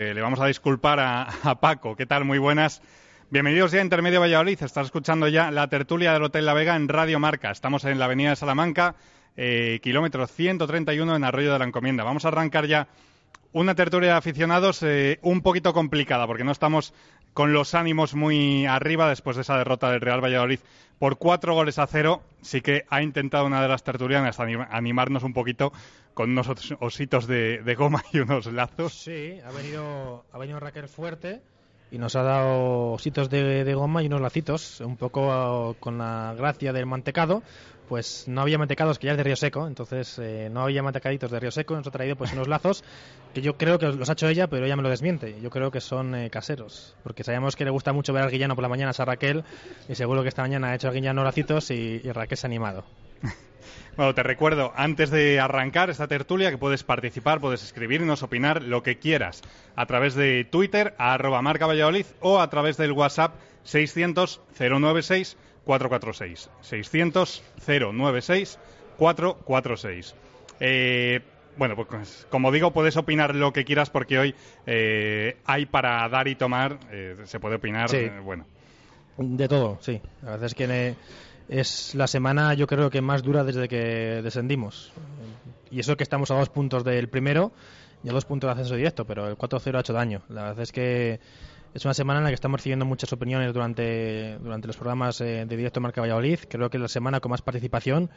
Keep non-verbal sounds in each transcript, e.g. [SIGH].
Eh, le vamos a disculpar a, Paco. ¿Qué tal? Muy buenas. Bienvenidos ya a Intermedio Valladolid. Estás escuchando ya la tertulia del Hotel La Vega en Radio Marca. Estamos en la avenida de Salamanca, eh, kilómetro 131 en Arroyo de la Encomienda. Vamos a arrancar ya una tertulia de aficionados eh, un poquito complicada porque no estamos con los ánimos muy arriba después de esa derrota del Real Valladolid por cuatro goles a cero. Sí que ha intentado una de las tertulianas animarnos un poquito con unos ositos de, goma y unos lazos. Sí, ha venido, ha venido Raquel fuerte y nos ha dado ositos de, de goma y unos lacitos, un poco con la gracia del mantecado, pues no había mantecados que ya es de Río Seco, entonces eh, no había mantecaditos de Río Seco, nos ha traído pues unos lazos que yo creo que los ha hecho ella, pero ella me lo desmiente. Yo creo que son eh, caseros, porque sabemos que le gusta mucho ver al guillano por la mañana a Raquel y seguro que esta mañana ha hecho al guillano lacitos y, y Raquel se ha animado. [LAUGHS] Bueno, te recuerdo, antes de arrancar esta tertulia, que puedes participar, puedes escribirnos, opinar, lo que quieras, a través de Twitter, a arroba marca Valladolid, o a través del WhatsApp 600 096 446. 600 096 446. bueno, pues como digo, puedes opinar lo que quieras porque hoy eh, hay para dar y tomar, eh, se puede opinar, eh, bueno. De todo, sí. La verdad es que es la semana yo creo que más dura desde que descendimos. Y eso que estamos a dos puntos del primero y a dos puntos de ascenso directo, pero el 4-0 ha hecho daño. La verdad es que es una semana en la que estamos recibiendo muchas opiniones durante, durante los programas eh, de directo Marca Valladolid. Creo que es la semana con más participación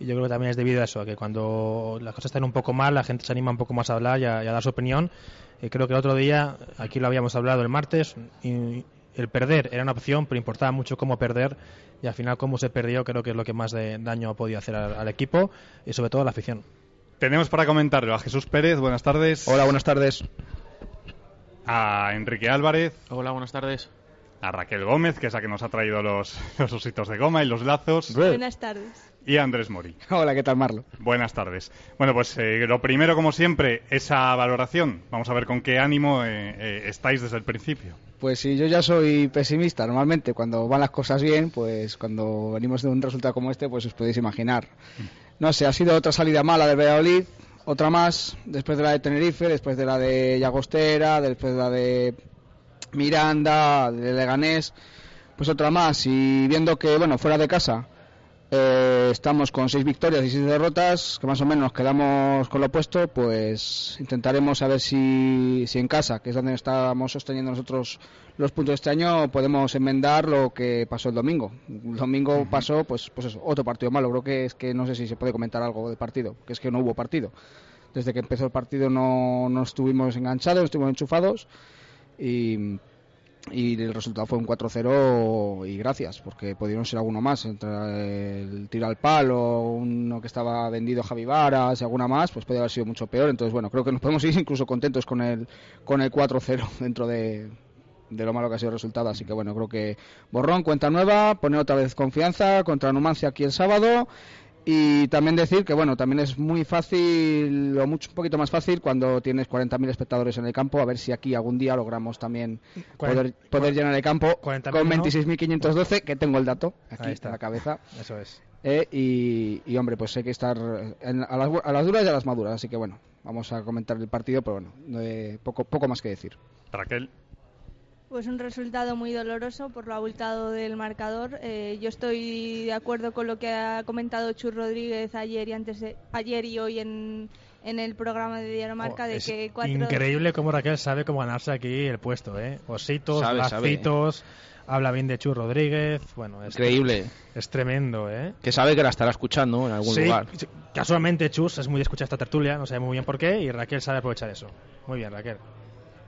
y yo creo que también es debido a eso, a que cuando las cosas están un poco mal, la gente se anima un poco más a hablar y a, dar su opinión. Y creo que el otro día, aquí lo habíamos hablado el martes, y el perder era una opción, pero importaba mucho cómo perder y al final cómo se perdió creo que es lo que más de daño ha podido hacer al, al equipo y sobre todo a la afición. Tenemos para comentarlo a Jesús Pérez, buenas tardes. Hola, buenas tardes a Enrique Álvarez. Hola, buenas tardes. A Raquel Gómez, que es la que nos ha traído los, [LAUGHS] los ositos de goma y los lazos. Buenas tardes. Y a Andrés Mori. Hola, ¿qué tal, Marlo? Buenas tardes. Bueno, pues eh, lo primero, como siempre, esa valoración. Vamos a ver con qué ánimo eh, eh, estáis desde el principio. Pues sí, yo ya soy pesimista. Normalmente, cuando van las cosas bien, pues cuando venimos de un resultado como este, pues os podéis imaginar. Mm. No sé, ha sido otra salida mala del Valladolid otra más, después de la de Tenerife, después de la de Llagostera, después de la de Miranda, de Leganés, pues otra más. Y viendo que, bueno, fuera de casa eh, estamos con seis victorias y seis derrotas, que más o menos nos quedamos con lo opuesto, pues intentaremos saber si, si en casa, que es donde estamos sosteniendo nosotros los puntos de este año, podemos enmendar lo que pasó el domingo. El domingo pasó, pues, pues eso, otro partido malo. Creo que es que no sé si se puede comentar algo de partido, que es que no hubo partido. Desde que empezó el partido no, no estuvimos enganchados, estuvimos enchufados y y el resultado fue un 4-0 y gracias, porque pudieron ser alguno más, entre el tiro al palo, uno que estaba vendido Javi Varas y alguna más, pues podría haber sido mucho peor. Entonces, bueno, creo que nos podemos ir incluso contentos con el, con el 4-0 [LAUGHS] dentro de, de lo malo que ha sido el resultado. Así que bueno, creo que borrón, cuenta nueva, poner otra vez confianza contra Numancia aquí el sábado y también decir que, bueno, también es muy fácil, o mucho, un poquito más fácil, cuando tienes 40.000 espectadores en el campo, a ver si aquí algún día logramos también poder, llenar el campo con 26.512, que tengo el dato aquí está. en la cabeza. Eso es. Eh, y, hombre, pues hay que estar a, las, duras y a las maduras, así que bueno, vamos a comentar el partido, pero bueno, eh, poco, poco más que decir. Raquel. Pues un resultado muy doloroso por lo abultado del marcador. Eh, yo estoy de acuerdo con lo que ha comentado Chur Rodríguez ayer y antes ayer y hoy en, en el programa de Diario Marca de oh, que cuatro... increíble cómo Raquel sabe cómo ganarse aquí el puesto, ¿eh? Ositos, lacitos, habla bien de Chur Rodríguez, bueno, es increíble. Es tremendo, ¿eh? Que sabe que la estará escuchando en algún lugar. Casualmente Chus es muy de escuchar esta tertulia, no sabe muy bien por qué y Raquel sabe aprovechar eso. Muy bien, Raquel.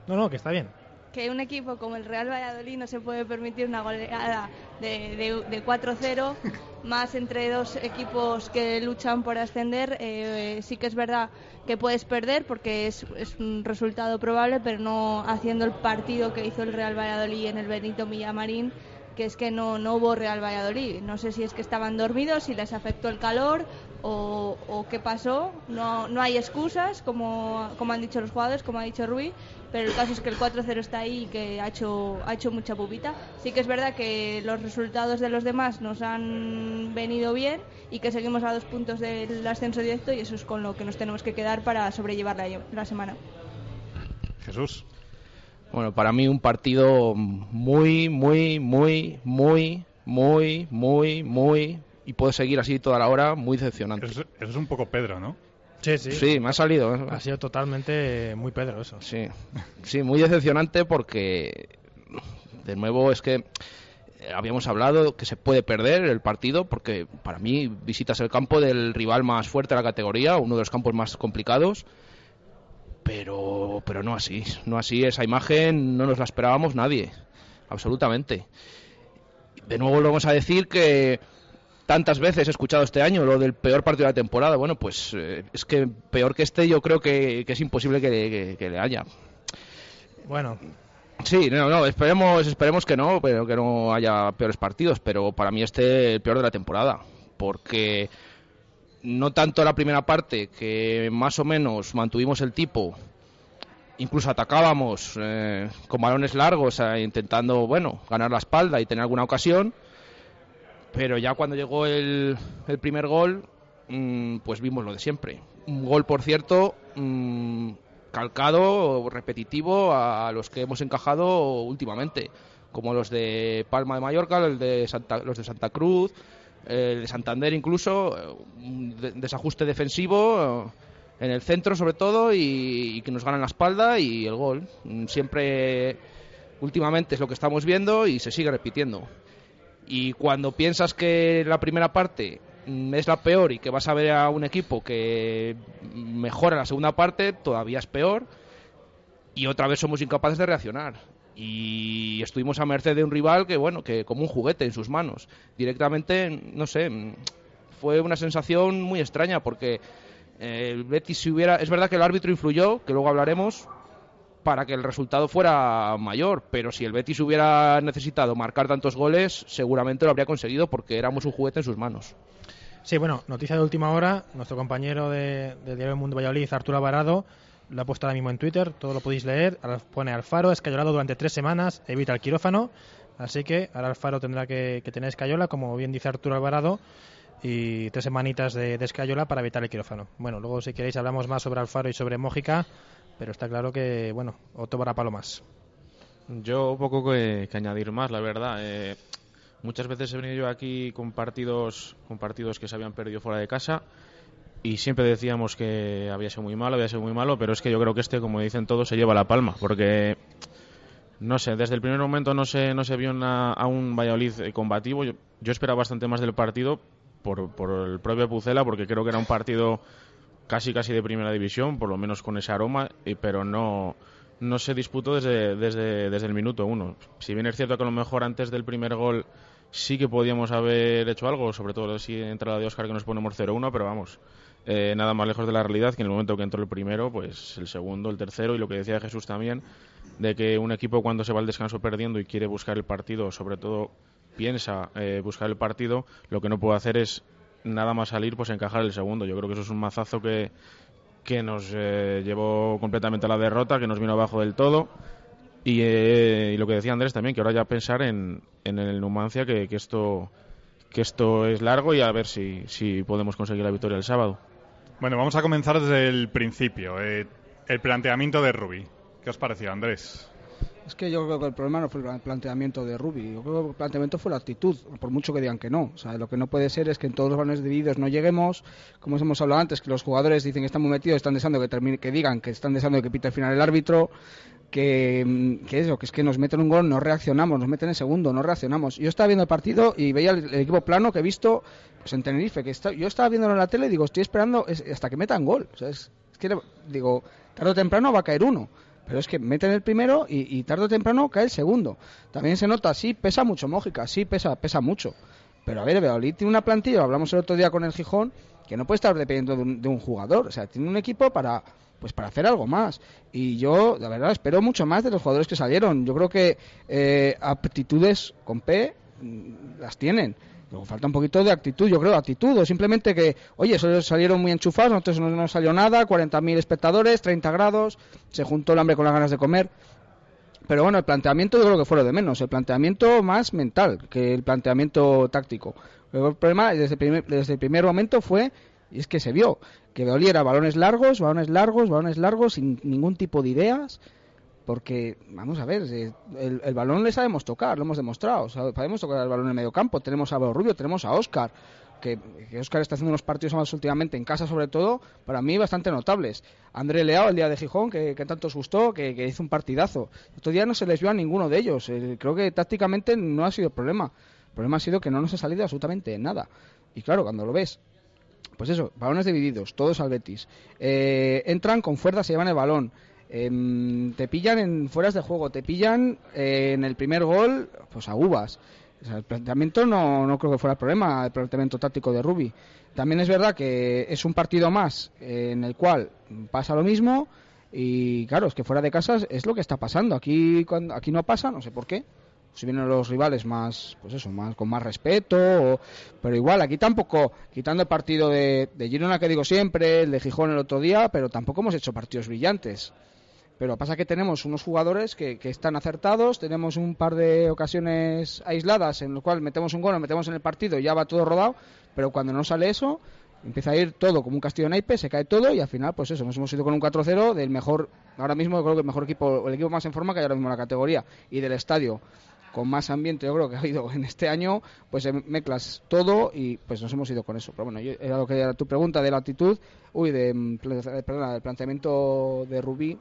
No, no, que está bien que un equipo como el Real Valladolid no se puede permitir una goleada de, de, 4-0, [LAUGHS] más entre dos equipos que luchan por ascender. Eh, sí que es verdad que puedes perder porque es, es, un resultado probable, pero no haciendo el partido que hizo el Real Valladolid en el Benito Millamarín que es que no, no hubo Real Valladolid. No sé si es que estaban dormidos, si les afectó el calor o, qué pasó. No, no hay excusas, como, como han dicho los jugadores, como ha dicho Rui, pero el caso es que el 4-0 está ahí y que ha hecho, ha hecho mucha pupita. Sí que es verdad que los resultados de los demás nos han venido bien y que seguimos a dos puntos del ascenso directo y eso es con lo que nos tenemos que quedar para sobrellevar la, la semana. Jesús. Bueno, para mí un partido muy, muy, muy, muy, muy, muy, muy, y puedo seguir así toda la hora, muy decepcionante. Eso, es un poco Pedro, ¿no? Sí, sí. Sí, me ha salido. ¿eh? Ha sido totalmente muy Pedro eso. Sí, sí, muy decepcionante porque, de nuevo, es que habíamos hablado que se puede perder el partido porque para mí visitas el campo del rival más fuerte de la categoría, uno de los campos más complicados, pero, pero no así, no así, esa imagen no nos la esperábamos nadie, absolutamente. De nuevo lo vamos a decir que tantas veces he escuchado este año lo del peor partido de la temporada, bueno, pues eh, es que peor que este yo creo que, que es imposible que, que le haya. Bueno, Sí, no, no, esperemos, esperemos que no, pero que no haya peores partidos, pero para mí este el peor de la temporada, porque no tanto la primera parte, que más o menos mantuvimos el tipo, incluso atacábamos eh, con balones largos, eh, intentando, bueno, ganar la espalda y tener alguna ocasión, pero ya cuando llegó el, primer gol, mmm, pues vimos lo de siempre. Un gol, por cierto, mmm, calcado, repetitivo a los que hemos encajado últimamente, como los de Palma de Mallorca, el de Santa, los de Santa Cruz, el de Santander incluso, un desajuste defensivo en el centro sobre todo y, y, que nos ganan la espalda y el gol. Siempre, últimamente es lo que estamos viendo y se sigue repitiendo. Y cuando piensas que la primera parte es la peor y que vas a ver a un equipo que mejora la segunda parte, todavía es peor. Y otra vez somos incapaces de reaccionar. Y estuvimos a merced de un rival que, bueno, que como un juguete en sus manos. Directamente, no sé, fue una sensación muy extraña porque eh, Betis si hubiera... Es verdad que el árbitro influyó, que luego hablaremos, para que el resultado fuera mayor, pero si el Betis hubiera necesitado marcar tantos goles, seguramente lo habría conseguido porque éramos un juguete en sus manos. Sí, bueno, noticia de última hora. Nuestro compañero de, de Diario del Mundo Valladolid, Arturo Alvarado, lo ha puesto ahora mismo en Twitter. Todo lo podéis leer. Pone Alfaro, escayolado durante tres semanas, evita el quirófano. Así que ahora Alfaro tendrá que, que tener escayola, como bien dice Arturo Alvarado, y tres semanitas de, de escayola para evitar el quirófano. Bueno, luego si queréis hablamos más sobre Alfaro y sobre Mójica, pero está claro que, bueno, otro para palomas. Yo poco que, añadir más, la verdad. Eh, Muchas veces he venido yo aquí con partidos, con partidos que se habían perdido fuera de casa y siempre decíamos que había sido muy malo, había sido muy malo, pero es que yo creo que este, como dicen todos, se lleva la palma, porque no sé, desde el primer momento no se, no se vio una, a un Valladolid combativo. Yo, yo, esperaba bastante más del partido por, por el propio Pucela, porque creo que era un partido casi casi de primera división, por lo menos con ese aroma, pero no, no se disputó desde, desde, desde el minuto uno. Si bien es cierto que a lo mejor antes del primer gol sí que podíamos haber hecho algo, sobre todo si entra la de Oscar que nos ponemos 0-1, pero vamos, eh, nada más lejos de la realidad que en el momento que entró el primero, pues el segundo, el tercero y lo que decía Jesús también, de que un equipo cuando se va al descanso perdiendo y quiere buscar el partido, sobre todo piensa eh, buscar el partido, lo que no puede hacer es nada más salir, pues encajar el segundo. Yo creo que eso es un mazazo que, que nos eh, llevó completamente a la derrota, que nos vino abajo del todo. Y, eh, y, lo que decía Andrés también, que ahora ya pensar en, en el Numancia, que, que, esto, que esto es largo y a ver si, si podemos conseguir la victoria el sábado. Bueno, vamos a comenzar desde el principio. Eh, el planteamiento de Rubí. ¿Qué os pareció, Andrés? Es que yo creo que el problema no fue el planteamiento de Rubi, yo creo que el planteamiento fue la actitud, por mucho que digan que no. O sea, lo que no puede ser es que en todos los balones divididos no lleguemos, como hemos hablado antes, que los jugadores dicen que están muy metidos, están deseando que que digan que están deseando que pite al final el árbitro, que, que eso, que es que nos meten un gol, no reaccionamos, nos meten en segundo, no reaccionamos. Yo estaba viendo el partido y veía el, equipo plano que he visto pues en Tenerife, que está, yo estaba viéndolo en la tele y digo, estoy esperando es, hasta que metan gol. O sea, es, es que digo, tarde o temprano va a caer uno. Pero es que meten el primero y, y, tarde o temprano cae el segundo. También se nota, sí, pesa mucho Mójica, sí, pesa, pesa mucho. Pero a ver, Valladolid tiene una plantilla, hablamos el otro día con el Gijón, que no puede estar dependiendo de un, de un, jugador. O sea, tiene un equipo para pues para hacer algo más. Y yo, la verdad, espero mucho más de los jugadores que salieron. Yo creo que eh, aptitudes con P las tienen. Luego falta un poquito de actitud, yo creo, actitud, o simplemente que, oye, salieron muy enchufados, nosotros no, no salió nada, 40.000 espectadores, 30 grados, se juntó el hambre con las ganas de comer. Pero bueno, el planteamiento yo creo que fue lo de menos, el planteamiento más mental que el planteamiento táctico. El problema desde el primer, desde el primer momento fue, y es que se vio, que oliera balones largos, balones largos, balones largos, sin ningún tipo de ideas. Porque, vamos a ver, eh, el, el balón le sabemos tocar, lo hemos demostrado. Sabemos tocar el balón en el medio campo. Tenemos a Rubio, tenemos a Oscar, que, Oscar está haciendo unos partidos más últimamente en casa, sobre todo, para mí bastante notables. André Leao, el día de Gijón, que, que tanto os gustó, que, que hizo un partidazo. Otro día no se les vio a ninguno de ellos. Creo que tácticamente no ha sido el problema. El problema ha sido que no nos ha salido absolutamente nada. Y claro, cuando lo ves, pues eso, balones divididos, todos al Betis. Eh, entran con fuerza, se llevan el balón. Em, te pillan en fueras de juego, te pillan eh, en el primer gol, pues a uvas. O sea, el planteamiento no, no creo que fuera el problema, el planteamiento táctico de Rubi. También es verdad que es un partido más eh, en el cual pasa lo mismo y claro, es que fuera de casa es lo que está pasando. Aquí, cuando, aquí no pasa, no sé por qué. Si vienen los rivales más, pues eso, más con más respeto, o- pero igual aquí tampoco, quitando el partido de, de Girona que digo siempre, el de Gijón el otro día, pero tampoco hemos hecho partidos brillantes. Pero pasa que tenemos unos jugadores que, están acertados, tenemos un par de ocasiones aisladas en lo cual metemos un gol, metemos en el partido y ya va todo rodado, pero cuando no sale eso, empieza a ir todo como un castillo de naipes, se cae todo y al final, pues eso, nos hemos ido con un 4-0 del mejor, ahora mismo creo que el mejor equipo, el equipo más en forma que hay ahora mismo en la categoría y del estadio con más ambiente yo creo que ha habido en este año, pues eh, mezclas todo y pues nos hemos ido con eso. Pero bueno, yo, era lo que era tu pregunta de la actitud, uy, de, mm, perdona, del planteamiento de Rubí,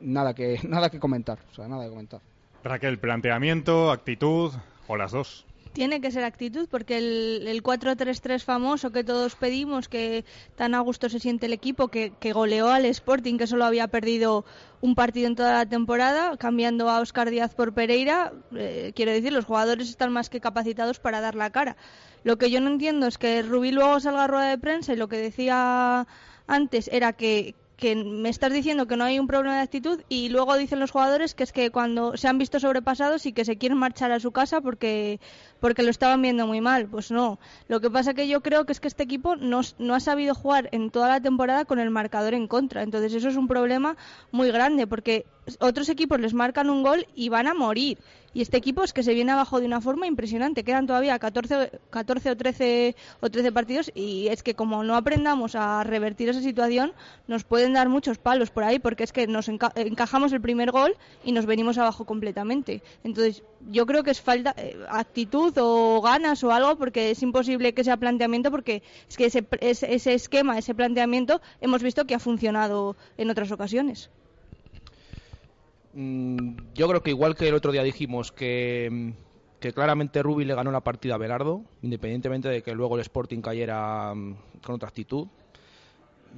nada que [LAUGHS] nada que comentar, o sea, nada que comentar. Raquel, planteamiento, actitud o las dos. Tiene que ser actitud, porque el, el 4-3-3 famoso que todos pedimos, que tan a gusto se siente el equipo, que, que goleó al Sporting, que solo había perdido un partido en toda la temporada, cambiando a Oscar Díaz por Pereira, eh, quiero decir, los jugadores están más que capacitados para dar la cara. Lo que yo no entiendo es que Rubí luego salga a rueda de prensa y lo que decía antes era que, que me estás diciendo que no hay un problema de actitud y luego dicen los jugadores que es que cuando se han visto sobrepasados y que se quieren marchar a su casa porque porque lo estaban viendo muy mal. Pues no. Lo que pasa que yo creo que es que este equipo no, no ha sabido jugar en toda la temporada con el marcador en contra. Entonces eso es un problema muy grande porque otros equipos les marcan un gol y van a morir. Y este equipo es que se viene abajo de una forma impresionante. Quedan todavía 14, 14 o 13 o 13 partidos y es que como no aprendamos a revertir esa situación, nos pueden dar muchos palos por ahí porque es que nos enca- encajamos el primer gol y nos venimos abajo completamente. Entonces, yo creo que es falta eh, actitud o ganas o algo porque es imposible que sea planteamiento porque es que ese, ese esquema, ese planteamiento hemos visto que ha funcionado en otras ocasiones. Mm, yo creo que igual que el otro día dijimos que, mm, que claramente Rubi le ganó la partida a Belardo, independientemente de que luego el Sporting cayera mm, con otra actitud,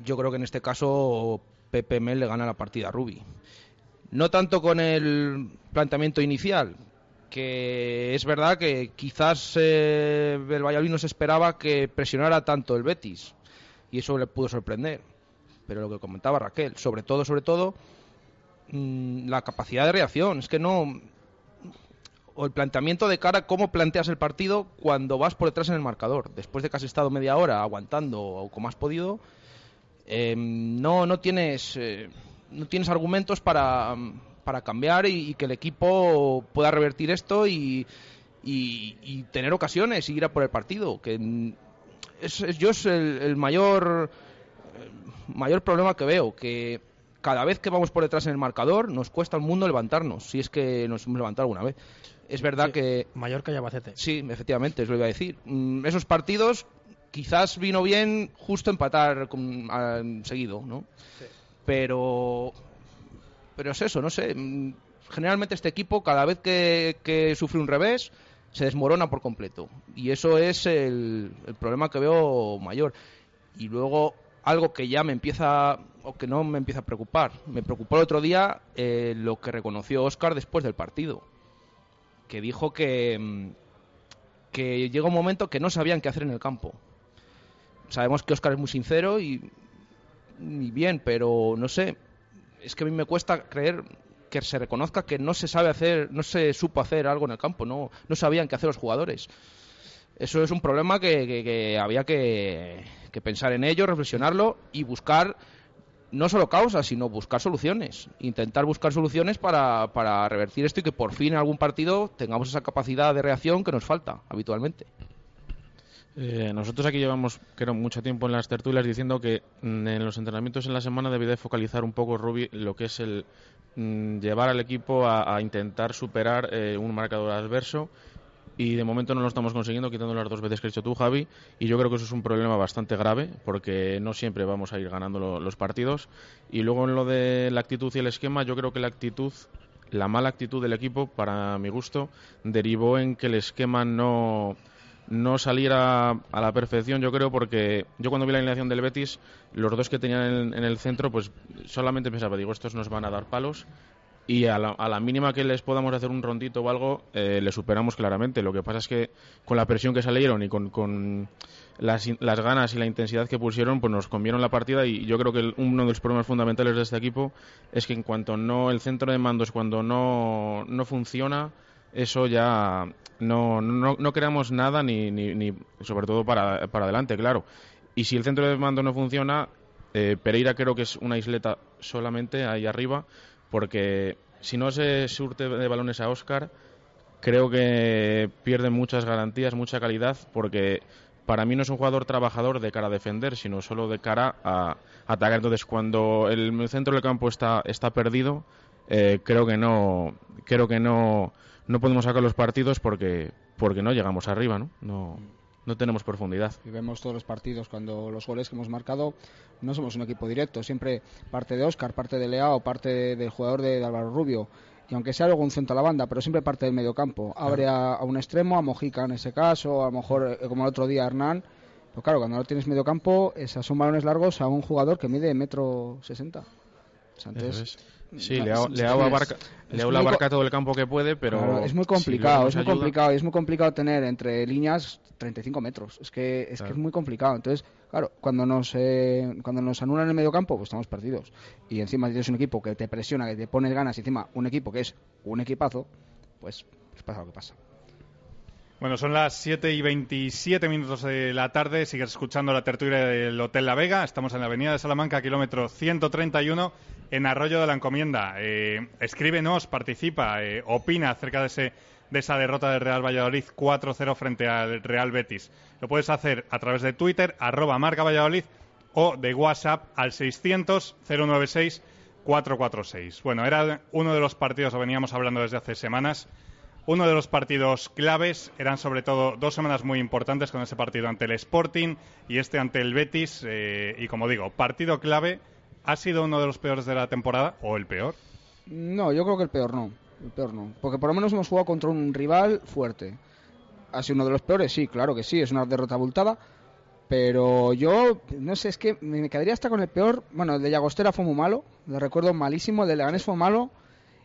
yo creo que en este caso Pepe Mel le gana la partida a Rubi. No tanto con el planteamiento inicial, que es verdad que quizás eh, el Valladolid no se esperaba que presionara tanto el Betis, y eso le pudo sorprender. Pero lo que comentaba Raquel, sobre todo, sobre todo, mm, la capacidad de reacción. Es que no. O el planteamiento de cara, cómo planteas el partido cuando vas por detrás en el marcador. Después de que has estado media hora aguantando o como has podido, eh, no, no, tienes, eh, no tienes argumentos para, para cambiar y, que el equipo pueda revertir esto y, y- tener ocasiones y ir a por el partido. Que es, yo es el, mayor mayor problema que veo, que cada vez que vamos por detrás en el marcador nos cuesta un mundo levantarnos, si es que nos hemos levantado alguna vez. Es verdad que... Mallorca y Albacete. Sí, efectivamente, os lo iba a decir. Mm, esos partidos quizás vino bien justo empatar con- a- seguido, ¿no? Pero... Pero es eso, no sé. mm, Generalmente este equipo, cada vez que, que sufre un revés, se desmorona por completo. Y eso es el, el problema que veo mayor. Y luego algo que ya me empieza, o que no me empieza a preocupar. Me preocupó el otro día eh, lo que reconoció Oscar después del partido. Que dijo que, mm, que llega un momento que no sabían qué hacer en el campo. Sabemos que Oscar es muy sincero y, bien, pero no sé. Es que a mí me cuesta creer que se reconozca que no se sabe hacer, no se supo hacer algo en el campo, no, no sabían qué hacer los jugadores. Eso es un problema que había que, que pensar en ello, reflexionarlo y buscar no solo causas, sino buscar soluciones. Intentar buscar soluciones para, para revertir esto y que por fin en algún partido tengamos esa capacidad de reacción que nos falta habitualmente. Eh, nosotros aquí llevamos, creo, mucho tiempo en las tertulias diciendo que mm, en los entrenamientos en la semana debe de focalizar un poco, Rubi, lo que es el mm, llevar al equipo a, a intentar superar eh, un marcador adverso y de momento no lo estamos consiguiendo, quitando las dos veces que has hecho tú, Javi, y yo creo que eso es un problema bastante grave, porque no siempre vamos a ir ganando lo- los partidos. Y luego en lo de la actitud y el esquema, yo creo que la actitud, la mala actitud del equipo, para mi gusto, derivó en que el esquema no no saliera a la perfección, yo creo, porque yo cuando vi la alineación del Betis, los dos que tenían en, en el centro, pues solamente pensaba, digo, estos nos van a dar palos, y a la, a la mínima que les podamos hacer un rondito o algo, eh, le superamos claramente. Lo que pasa es que con la presión que salieron y con, con las, las ganas y la intensidad que pusieron, pues nos convieron la partida y yo creo que uno de los problemas fundamentales de este equipo es que en cuanto no el centro de mandos cuando no, no funciona, eso ya no, no, no creamos nada ni, ni, ni sobre todo para, para adelante, claro. Y si el centro de mando no funciona, eh, Pereira creo que es una isleta solamente ahí arriba, porque si no se surte de balones a Oscar, creo que pierde muchas garantías, mucha calidad, porque para mí no es un jugador trabajador de cara a defender, sino solo de cara a atacar. Entonces, cuando el centro del campo está, está perdido, eh, creo que no creo que no, no podemos sacar los partidos porque porque no llegamos arriba, ¿no? No, no tenemos profundidad. Y vemos todos los partidos cuando los goles que hemos marcado no somos un equipo directo, siempre parte de Oscar, parte de Leao, parte de- del jugador de, de Álvaro Rubio. Y aunque sea algún centro a la banda, pero siempre parte del medio campo. Abre a, a un extremo, a Mojica en ese caso, a lo mejor eh, como el otro día Hernán. Pero claro, cuando no tienes medio campo, esas son balones largos a un jugador que mide metro sesenta. Entonces. Sí, Leao, Leao abarca, Leao co- abarca todo el campo que puede, pero Claro, es muy complicado, es muy ayuda- complicado, y es muy complicado tener entre líneas 35 metros. Es que es que es muy complicado. Entonces, claro, cuando nos eh, cuando nos anulan el medio campo, pues estamos perdidos. Y encima tienes un equipo que te presiona, que te pones ganas, y encima un equipo que es un equipazo, pues, pues pasa lo que pasa. Bueno, son las 7 y 27 minutos de la tarde. Sigues escuchando la tertulia del Hotel La Vega. Estamos en la avenida de Salamanca, kilómetro 131, en Arroyo de la Encomienda. Eh, escríbenos, participa, eh, opina acerca de, ese, de esa derrota del Real Valladolid 4-0 frente al Real Betis. Lo puedes hacer a través de Twitter, arroba marca Valladolid, o de WhatsApp al 600-096-446. Bueno, era uno de los partidos, lo veníamos hablando desde hace semanas, uno de los partidos claves eran sobre todo dos semanas muy importantes con ese partido ante el Sporting y este ante el Betis. eh, y como digo, partido clave. ¿Ha sido uno de los peores de la temporada o el peor? No, yo creo que el peor no. El peor no. Porque por lo menos hemos jugado contra un rival fuerte. ¿Ha sido uno de los peores? Sí, claro que sí. Es una derrota abultada. Pero yo, no sé, es que me quedaría hasta con el peor. Bueno, el de Llagostera fue muy malo. Le recuerdo malísimo. El de Leganés fue malo.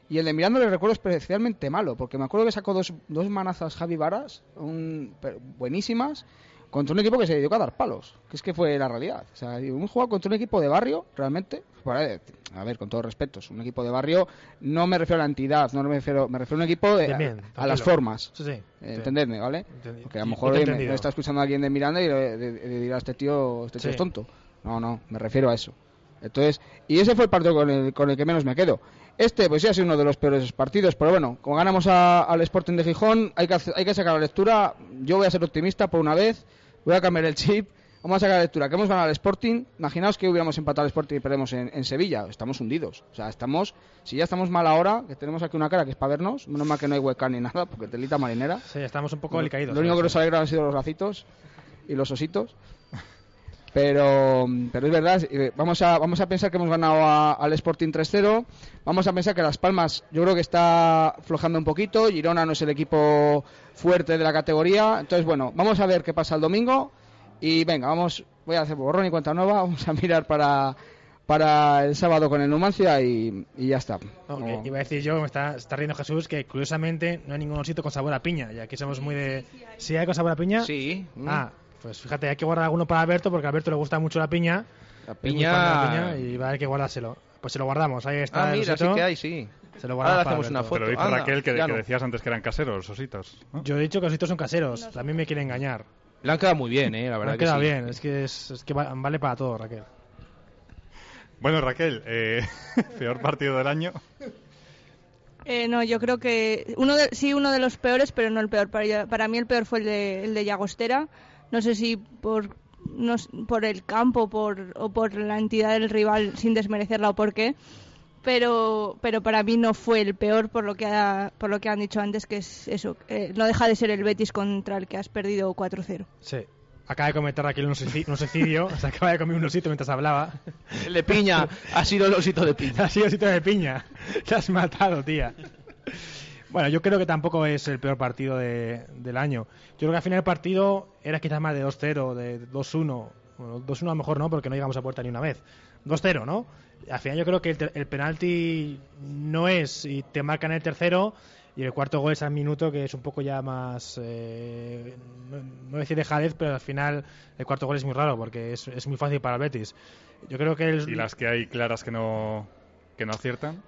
Y el de Miranda le recuerdo especialmente malo. Porque me acuerdo que sacó dos, dos manazas Javi Varas. Un, buenísimas. Contra un equipo que se dedicó a dar palos. Que es que fue la realidad. O sea, hemos jugado contra un equipo de barrio, realmente. Bueno, eh, a ver, con todo respeto, es un equipo de barrio. No me refiero a la entidad, no me refiero, me refiero a un equipo de, a, a las formas. Sí. Entendedme, ¿vale? Entendi- Porque a lo mejor me, está escuchando alguien de Miranda y le, le- le dirá este tío, este tío es tonto. No, no, me refiero a eso. Entonces, y ese fue el partido con el, con el que menos me quedo. Este, pues sí ha sido uno de los peores partidos, pero bueno, como ganamos a- al Sporting de Gijón, hay que, hacer- hay que sacar la lectura. Yo voy a ser optimista por una vez, voy a cambiar el chip. Vamos a sacar la lectura, que hemos ganado al Sporting. Imaginaos que hubiéramos empatado al Sporting y perdemos en, en Sevilla. Estamos hundidos. O sea, estamos, si ya estamos mal ahora, que tenemos aquí una cara que es para vernos, menos mal que no hay webcam ni nada, porque telita marinera. Sí, estamos un poco alicaídos. Lo único que nos alegra han sido los gacitos y los ositos. Pero, pero es verdad, eh, vamos a, vamos a pensar que hemos ganado a- al Sporting 3-0. Vamos a pensar que Las Palmas yo creo que está flojando un poquito. Girona no es el equipo fuerte de la categoría. Entonces, bueno, vamos a ver qué pasa el domingo. Y venga, vamos, voy a hacer borrón y cuenta nueva. [LAUGHS] Vamos a mirar para, para el sábado con el Numancia y, y ya está. Que iba a decir yo, me está, está riendo Jesús, que curiosamente no hay ningún osito con sabor a piña. Y aquí somos muy de. ¿Sí hay con sabor a piña? Sí. mm. Ah, pues fíjate, hay que guardar alguno para Alberto, porque a Alberto le gusta mucho la piña. la de la piña. piña y va a haber que guardárselo. Pues se lo guardamos, ahí está. Ah, mira, sí que hay, sí. Se lo Ahora guardamos le para hacemos una foto. Pero dice anda, Raquel que, que no. decías antes que eran caseros los ositos. ¿no? Yo he dicho que los ositos son caseros, también me quiere engañar. Le han quedado muy bien, eh, la verdad Me que queda sí. bien, es que, es, es que va- vale para todo, Raquel. Bueno, Raquel, eh, [LAUGHS] peor partido del año. Eh, no, yo creo que uno de- sí uno de los peores, pero no el peor. Para, para mí el peor fue el de, el de Llagostera. No sé si por no, por el campo por, o por la entidad del rival sin desmerecerla o por qué pero pero para mí no fue el peor por lo que por lo que han dicho antes que es eso eh, no deja de ser el Betis contra el que has perdido 4-0 sí. Acaba de comentar aquí un osito se acaba de comer un osito mientras hablaba. El de piña ha sido el osito de piña. [LAUGHS] Ha sido el osito de piña. Te has matado tía bueno, yo creo que tampoco es el peor partido del año. Yo creo que al final el partido era quizás más de 2-0, de 2-1. Bueno, 2-1 a lo mejor no, porque no llegamos a puerta ni una vez. 2-0, ¿no? Al final yo creo que el, penalti no es, y te marcan el tercero, y el cuarto gol es al minuto, que es un poco ya más. Eh, no, no, decir de jadez, pero al final el cuarto gol es muy raro, porque es, es muy fácil para el Betis. Yo creo que. El... ¿Y las que hay claras que no, que no aciertan?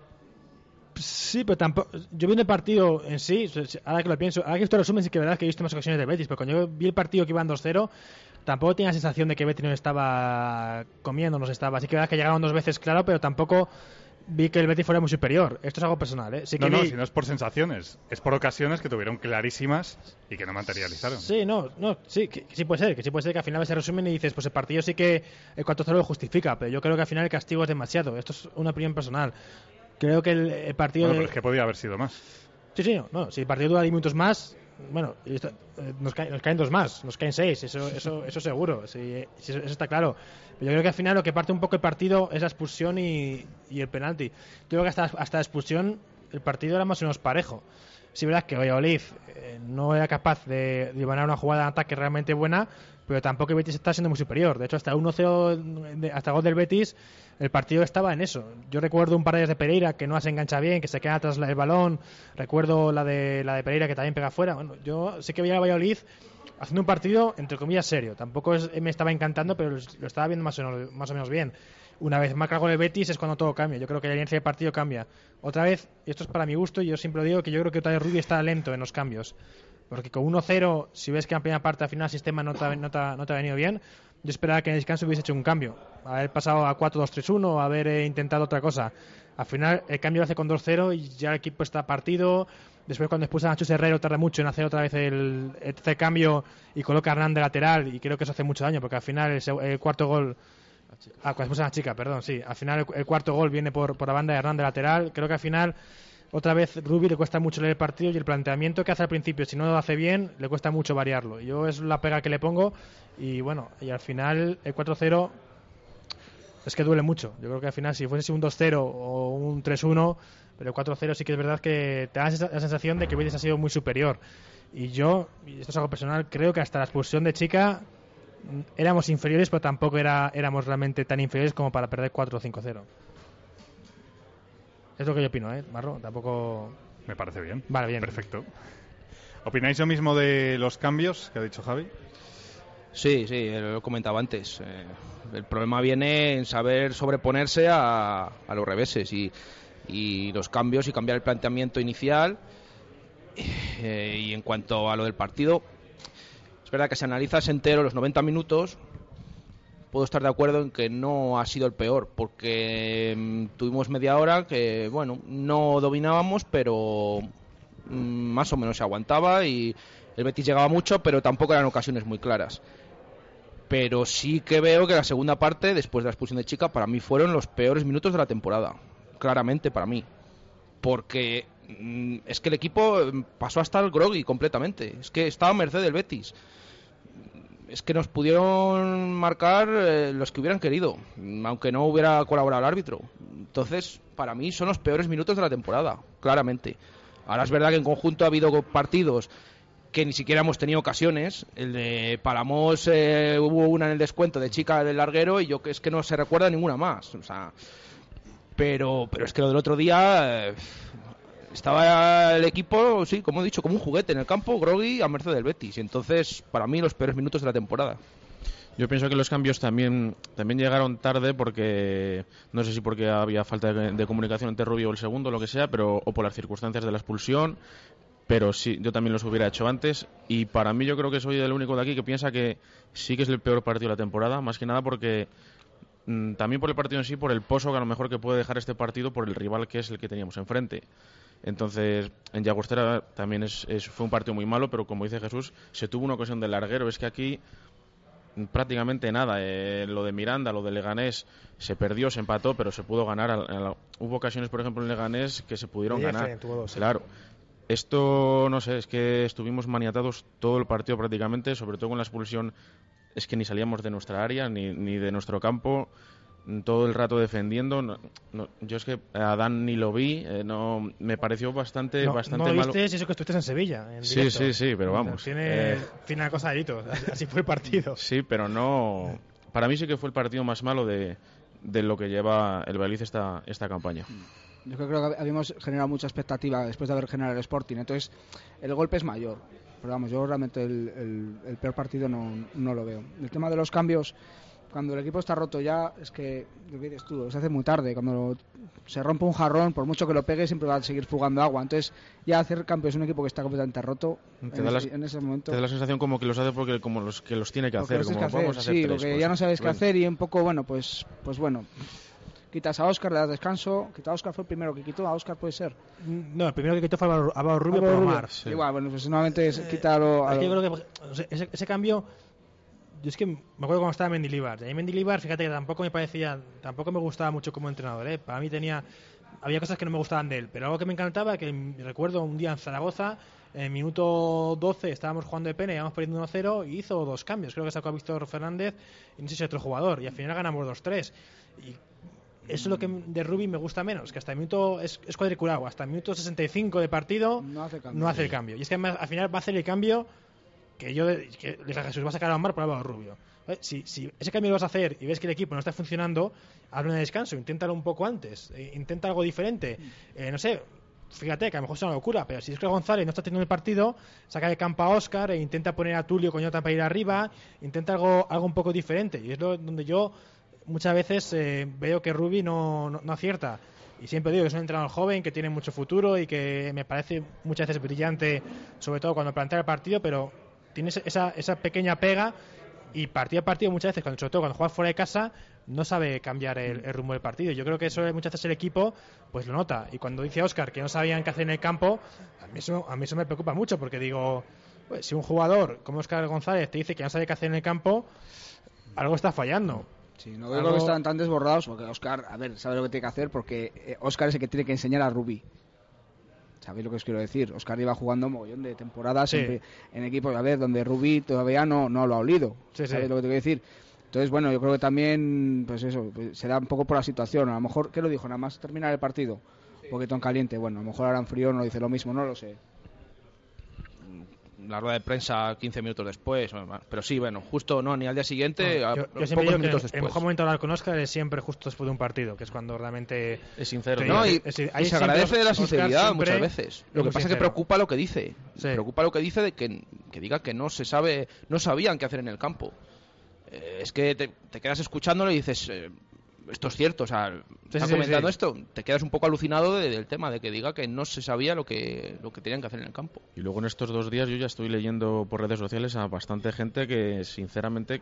Sí, pero tampoco. Yo vi el partido en sí, ahora que lo pienso, ahora que esto resumen, sí que verdad que he visto más ocasiones de Betis, pero cuando yo vi el partido que iban 2-0, tampoco tenía la sensación de que Betis no estaba comiendo, no estaba. Así que verdad que llegaron dos veces, claro, pero tampoco vi que el Betis fuera muy superior. Esto es algo personal, ¿eh? Sí que no, no, si no es por sensaciones, es por ocasiones que tuvieron clarísimas y que no materializaron. Sí, no, no, sí, que, sí puede ser, que sí puede ser que al final se resumen y dices, pues el partido sí que el 4-0 lo justifica, pero yo creo que al final el castigo es demasiado. Esto es una opinión personal. Creo que el, partido. Bueno, pero es que podía haber sido más. Sí, sí, no, si el partido dura 10 minutos más, bueno, eh, nos, caen dos más, nos caen seis, eso, eso, eso seguro, sí, eso, está claro. Pero yo creo que al final lo que parte un poco el partido es la expulsión y, y el penalti. Yo creo que hasta, hasta la expulsión el partido era más o menos parejo. Sí, verdad que Valladolid eh, no era capaz de, de una jugada de ataque realmente buena, pero tampoco el Betis está siendo muy superior. De hecho, hasta 1-0, hasta el gol del Betis, el partido estaba en eso. Yo recuerdo un par de de Pereira que no se engancha bien, que se queda tras el balón. Recuerdo la de la de Pereira que también pega fuera. Bueno, yo sé que veía a Valladolid haciendo un partido entre comillas serio. Tampoco me estaba encantando, pero lo estaba viendo más o, menos, más o menos bien. Una vez marca el gol del Betis es cuando todo cambia. Yo creo que la alianza de partido cambia. Otra vez, y esto es para mi gusto, y yo siempre digo que yo creo que otra vez Rubi está lento en los cambios. Porque con 1-0, si ves que en la primera parte al final el sistema no te, ha, no, no te ha venido bien, yo esperaba que en el descanso hubiese hecho un cambio. Haber pasado a 4-2-3-1 o haber eh, intentado otra cosa. Al final el cambio lo hace con 2-0 y ya el equipo está partido. Después cuando expulsan a Chus Herrero tarda mucho en hacer otra vez el, tercer cambio y coloca a Hernán de lateral y creo que eso hace mucho daño porque al final el, cuarto gol... Ah, cuando expulsan a Chica, perdón, sí. Al final el, cuarto gol viene por, por la banda de Hernán de lateral. Creo que al final otra vez Rubi le cuesta mucho leer el partido y el planteamiento que hace al principio, si no lo hace bien, le cuesta mucho variarlo. Yo es la pega que le pongo y bueno, y al final el 4-0 es que duele mucho. Yo creo que al final si fuese un 2-0 o un 3-1, pero el 4-0 sí que es verdad que te da la sensación de que Betis ha sido muy superior. Y yo, y esto es algo personal, creo que hasta la expulsión de Chica éramos inferiores, pero tampoco era, éramos realmente tan inferiores como para perder 4 5-0. Es lo que yo opino, ¿eh, Marro? Tampoco... Me parece bien. Vale, bien. Perfecto. ¿Opináis lo mismo de los cambios que ha dicho Javi? Sí, sí, lo comentaba antes. Eh, el problema viene en saber sobreponerse a, los reveses y, los cambios y cambiar el planteamiento inicial. Eh, y en cuanto a lo del partido, es verdad que si analizas entero los 90 minutos, puedo estar de acuerdo en que no ha sido el peor, porque mm, tuvimos media hora que, bueno, no dominábamos, pero mm, más o menos se aguantaba y el Betis llegaba mucho, pero tampoco eran ocasiones muy claras. Pero sí que veo que la segunda parte, después de la expulsión de Chica, para mí fueron los peores minutos de la temporada. Claramente para mí. Porque mm, es que el equipo pasó hasta el groggy completamente. Es que estaba a merced del Betis es que nos pudieron marcar eh, los que hubieran querido, aunque no hubiera colaborado el árbitro. Entonces, para mí son los peores minutos de la temporada, claramente. Ahora es verdad que en conjunto ha habido partidos que ni siquiera hemos tenido ocasiones. El de Palamos eh, hubo una en el descuento de chica del larguero y yo que es que no se recuerda ninguna más. O sea, pero, pero es que lo del otro día eh, estaba el equipo, sí, como he dicho, como un juguete en el campo, groggy a merced del Betis. Entonces, para mí, los peores minutos de la temporada. Yo pienso que los cambios también, también llegaron tarde porque, no sé si porque había falta de, comunicación entre Rubio o el segundo, lo que sea, pero o por las circunstancias de la expulsión, pero sí, yo también los hubiera hecho antes. Y para mí yo creo que soy el único de aquí que piensa que sí que es el peor partido de la temporada, más que nada porque mm, también por el partido en sí, por el pozo que a lo mejor que puede dejar este partido por el rival que es el que teníamos enfrente. Entonces, en Llagostera también es, fue un partido muy malo, pero como dice Jesús, se tuvo una ocasión de larguero. Es que aquí prácticamente nada. Eh, lo de Miranda, lo de Leganés, se perdió, se empató, pero se pudo ganar. Hubo ocasiones, por ejemplo, en Leganés que se pudieron ganar. claro. Esto, no sé, es que estuvimos maniatados todo el partido prácticamente, sobre todo con la expulsión. Es que ni salíamos de nuestra área, ni, ni de nuestro campo todo el rato defendiendo. No, yo es que a Dan ni lo vi, eh, no me pareció bastante, no, bastante no malo. eso que estuviste en Sevilla. En sí, sí, sí, pero vamos. Tiene, eh, cosa de hito, así fue el partido. Sí, pero no. Para mí sí que fue el partido más malo de, de lo que lleva el Belice esta, esta campaña. Yo creo que habíamos generado mucha expectativa después de haber generado el Sporting, entonces el golpe es mayor. Pero vamos, yo realmente el, el peor partido no, no lo veo. El tema de los cambios cuando el equipo está roto ya, es que, lo que dices tú, se hace muy tarde. Cuando se rompe un jarrón, por mucho que lo pegue, siempre va a seguir fugando agua. Entonces, ya hacer campeón es un equipo que está completamente roto en, ese momento. Te da la sensación como que los hace porque como los que los tiene que hacer. Como vamos a hacer sí, porque ya no sabes qué hacer y un poco, bueno, pues, pues bueno. Quitas a Oscar, le das descanso. Quita a Oscar fue el primero que quitó. A Oscar puede ser. No, el primero que quitó fue a Rubio por Omar. Igual, bueno, pues nuevamente es quitarlo. A yo creo que ese, ese cambio yo es que me acuerdo cuando estaba Mendilibar. Y ahí Mendilibar, fíjate que tampoco me parecía, tampoco me gustaba mucho como entrenador. ¿eh? Para mí tenía, había cosas que no me gustaban de él. Pero algo que me encantaba, que recuerdo un día en Zaragoza, en minuto 12 estábamos jugando de pena, íbamos perdiendo 1-0 y hizo dos cambios. Creo que sacó a Víctor Fernández y no sé si otro jugador. Y al final ganamos 2-3. Y eso es lo que de Rubi me gusta menos, que hasta el minuto es, es cuadriculado, hasta el minuto 65 de partido no hace, no hace el cambio. Y es que al final va a hacer el cambio que yo que le dije a Jesús, vas a sacar a Omar por Álvaro Rubio. Si, si, ese cambio lo vas a hacer y ves que el equipo no está funcionando, habla de descanso, inténtalo un poco antes, eh, intenta algo diferente. Eh, no sé, fíjate que a lo mejor es una locura, pero si es que González no está teniendo el partido, saca de campo a Oscar e intenta poner a Tulio Coñota para ir arriba, intenta algo, algo un poco diferente. Y es lo, donde yo muchas veces eh, veo que Rubi no, no, acierta. Y siempre digo que es un entrenador joven, que tiene mucho futuro y que me parece muchas veces brillante, sobre todo cuando plantea el partido, pero tienes esa, esa pequeña pega y partido a partido muchas veces, cuando, sobre todo cuando juegas fuera de casa, no sabe cambiar el, rumbo del partido. Yo creo que eso muchas veces el equipo pues lo nota. Y cuando dice Oscar que no sabían qué hacer en el campo, a mí eso, a mí eso me preocupa mucho porque digo, pues, si un jugador como Oscar González te dice que no sabe qué hacer en el campo, algo está fallando. Sí, no creo que están tan desbordados porque Oscar, a ver, sabe lo que tiene que hacer porque Oscar es el que tiene que enseñar a Rubí. ¿Sabéis lo que os quiero decir? Oscar iba jugando un mogollón de temporadas en, equipos, a ver, donde Rubí todavía no, no lo ha olido. ¿Sabéis lo que te quiero decir? Entonces, bueno, yo creo que también, pues eso, pues se da un poco por la situación. A lo mejor, ¿qué lo dijo? Nada más terminar el partido. Un poquito en caliente. Bueno, a lo mejor en frío no dice lo mismo, no lo sé la rueda de prensa 15 minutos después. Pero sí, bueno, justo no, ni al día siguiente, yo, siempre digo que El mejor momento de hablar con Oscar es siempre justo después de un partido, que es cuando realmente es sincero. No, y, se agradece de la sinceridad muchas veces. Lo que pasa es que preocupa lo que dice. Preocupa lo que dice de que, que, diga que no se sabe, no sabían qué hacer en el campo. Eh, es que te, te, quedas escuchándolo y dices, eh, esto es cierto, o sea, está comentando esto, te quedas un poco alucinado del tema, de que diga que no se sabía lo que, lo que tenían que hacer en el campo. Y luego en estos dos días yo ya estoy leyendo por redes sociales a bastante gente que sinceramente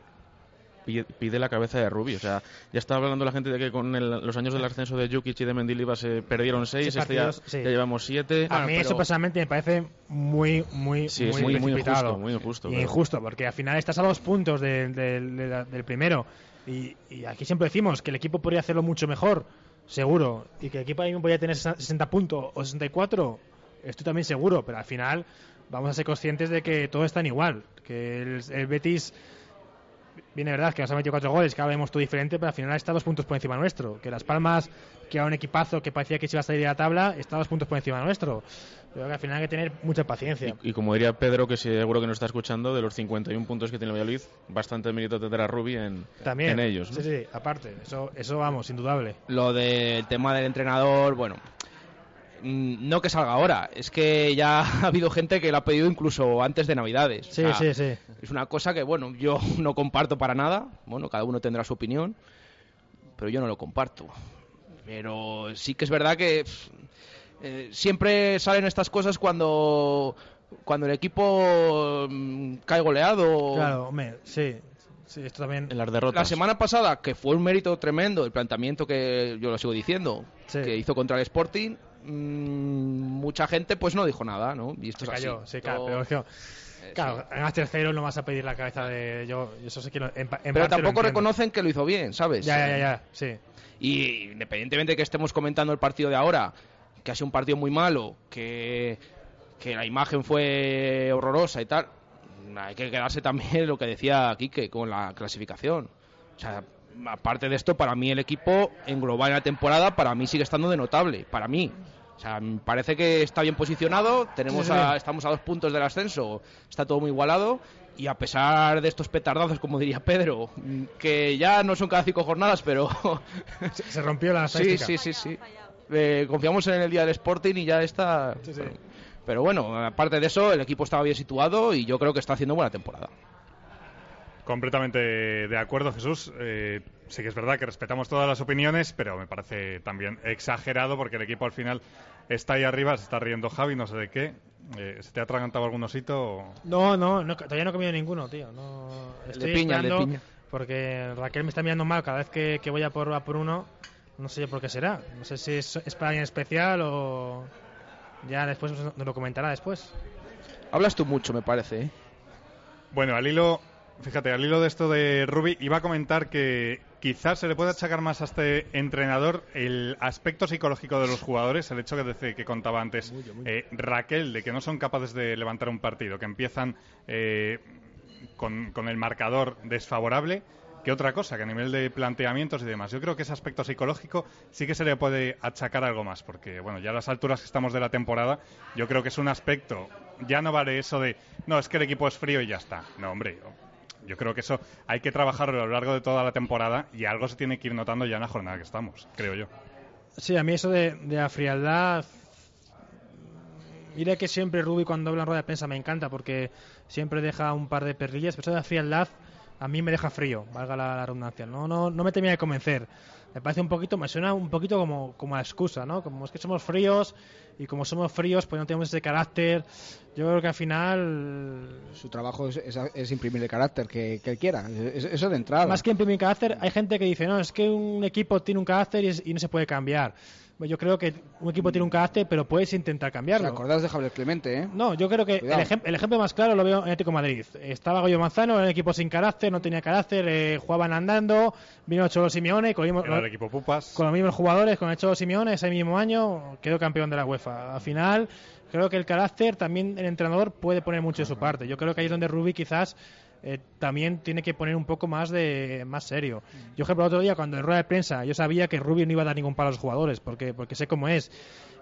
pide la cabeza de Rubi. O sea, ya estaba hablando la gente de que con los años del ascenso de Jukic y de Mendilibar se perdieron seis, este ya, llevamos siete. A mí eso personalmente me parece muy, muy, muy, muy, injusto, muy injusto. injusto, porque al final estás a dos puntos del primero y, aquí siempre decimos que el equipo podría hacerlo mucho mejor, seguro, y que el equipo mismo podría tener 60 puntos o 64, estoy también seguro, pero al final vamos a ser conscientes de que todo está igual, que el, Betis viene verdad que nos ha metido cuatro goles, que ahora vemos todo diferente, pero al final está dos puntos por encima nuestro. Que Las Palmas, que era un equipazo que parecía que se iba a salir de la tabla, está dos puntos por encima nuestro. Pero que al final hay que tener mucha paciencia. Y, como diría Pedro, que seguro que nos está escuchando, de los 51 puntos que tiene el Valladolid, bastante mérito tendrá Rubi en, en ellos. Sí, sí, aparte, eso, eso vamos, indudable. Lo del tema del entrenador, bueno, no que salga ahora, es que ya [LAUGHS] ha habido gente que lo ha pedido incluso antes de Navidades. Sí, sí, sí. Es una cosa que, bueno, yo [LAUGHS] no comparto para nada. Bueno, cada uno tendrá su opinión, pero yo no lo comparto. Pero sí que es verdad que eh, siempre salen estas cosas cuando cuando el equipo mm, cae goleado. Claro, hombre, sí. Sí, esto también. En las derrotas. La semana pasada, que fue un mérito tremendo el planteamiento que yo lo sigo diciendo, que hizo contra el Sporting, mm, mucha gente pues no dijo nada, ¿no? Y esto Se es así. sí, claro, pero eh, claro, ganas tercero no vas a pedir la cabeza de yo, eso sí que lo- en, en Pero lo tampoco reconocen que lo hizo bien, ¿sabes? Ya, ya, ya, ya, sí. Y independientemente de que estemos comentando el partido de ahora, que ha sido un partido muy malo, que, que la imagen fue horrorosa y tal, hay que quedarse también en lo que decía Quique con la clasificación. O sea, aparte de esto, para mí el equipo en global en la temporada, para mí sigue estando de notable, para mí. O sea, me parece que está bien posicionado, tenemos Sí, sí. a- estamos a dos puntos del ascenso, está todo muy igualado y a pesar de estos petardazos, como diría Pedro, que ya no son cada cinco jornadas, pero [LAUGHS] Se, se rompió la Sí, estadística. sí, sí, sí. Eh, confiamos en el día del Sporting y ya está. Sí, sí. Pero bueno, aparte de eso, el equipo estaba bien situado y yo creo que está haciendo buena temporada. Completamente de acuerdo, Jesús. Eh, sí que es verdad que respetamos todas las opiniones, pero me parece también exagerado porque el equipo al final está ahí arriba, se está riendo Javi, no sé de qué. Eh, ¿Se te ha atragantado algún osito? o- No, no, no, todavía no he comido ninguno, tío. No, estoy piña, esperando piña. Porque Raquel me está mirando mal cada vez que, que voy a por, a por uno. No sé yo por qué será. No sé si es, es para alguien especial o. Ya después nos nos lo comentará después. Hablas tú mucho, me parece. ¿eh? Bueno, al hilo, fíjate, al hilo de esto de Rubi, iba a comentar que quizás se le puede achacar más a este entrenador el aspecto psicológico de los jugadores, el hecho que, desde que contaba antes eh, Raquel, de que no son capaces de levantar un partido, que empiezan eh, con, con el marcador desfavorable, que otra cosa, que a nivel de planteamientos y demás. Yo creo que ese aspecto psicológico sí que se le puede achacar algo más, porque, bueno, ya a las alturas que estamos de la temporada, yo creo que es un aspecto, ya no vale eso de, no, es que el equipo es frío y ya está. No, hombre, yo, creo que eso hay que trabajarlo a lo largo de toda la temporada y algo se tiene que ir notando ya en la jornada que estamos, creo yo. Sí, a mí eso de, de la frialdad. Mira que siempre Rubi cuando habla en rueda de prensa me encanta porque siempre deja un par de perrillas, pero eso de la frialdad a mí me deja frío, valga la, la redundancia. No, no, no me termina de convencer. Me parece un poquito, me suena un poquito como, como a excusa, ¿no? Como es que somos fríos y como somos fríos pues no tenemos ese carácter. Yo creo que al final Su trabajo es, es- es imprimir el carácter que, que él quiera. Es- eso de entrada. Más que imprimir carácter, hay gente que dice, no, es que un equipo tiene un carácter y, es- y no se puede cambiar. Bueno, Yo creo que un equipo tiene un carácter, pero puedes intentar ¿Te cambiarlo. acordás de Javier Clemente, eh? No, yo creo que el, ejem- el ejemplo más claro lo veo en Atlético Madrid. Estaba Goyo Manzano, era un equipo sin carácter, no tenía carácter, eh, jugaban andando, vino Cholo Simeone, con, el equipo Pupas. con los mismos jugadores, con el Cholo Simeone, ese mismo año quedó campeón de la UEFA. Al final, creo que el carácter también el entrenador puede poner mucho de su parte. Yo creo que ahí es donde Rubi quizás eh, también tiene que poner un poco más de más serio. Yo, ejemplo, el otro día cuando en rueda de prensa yo sabía que Rubi no iba a dar ningún palo a los jugadores porque porque sé cómo es.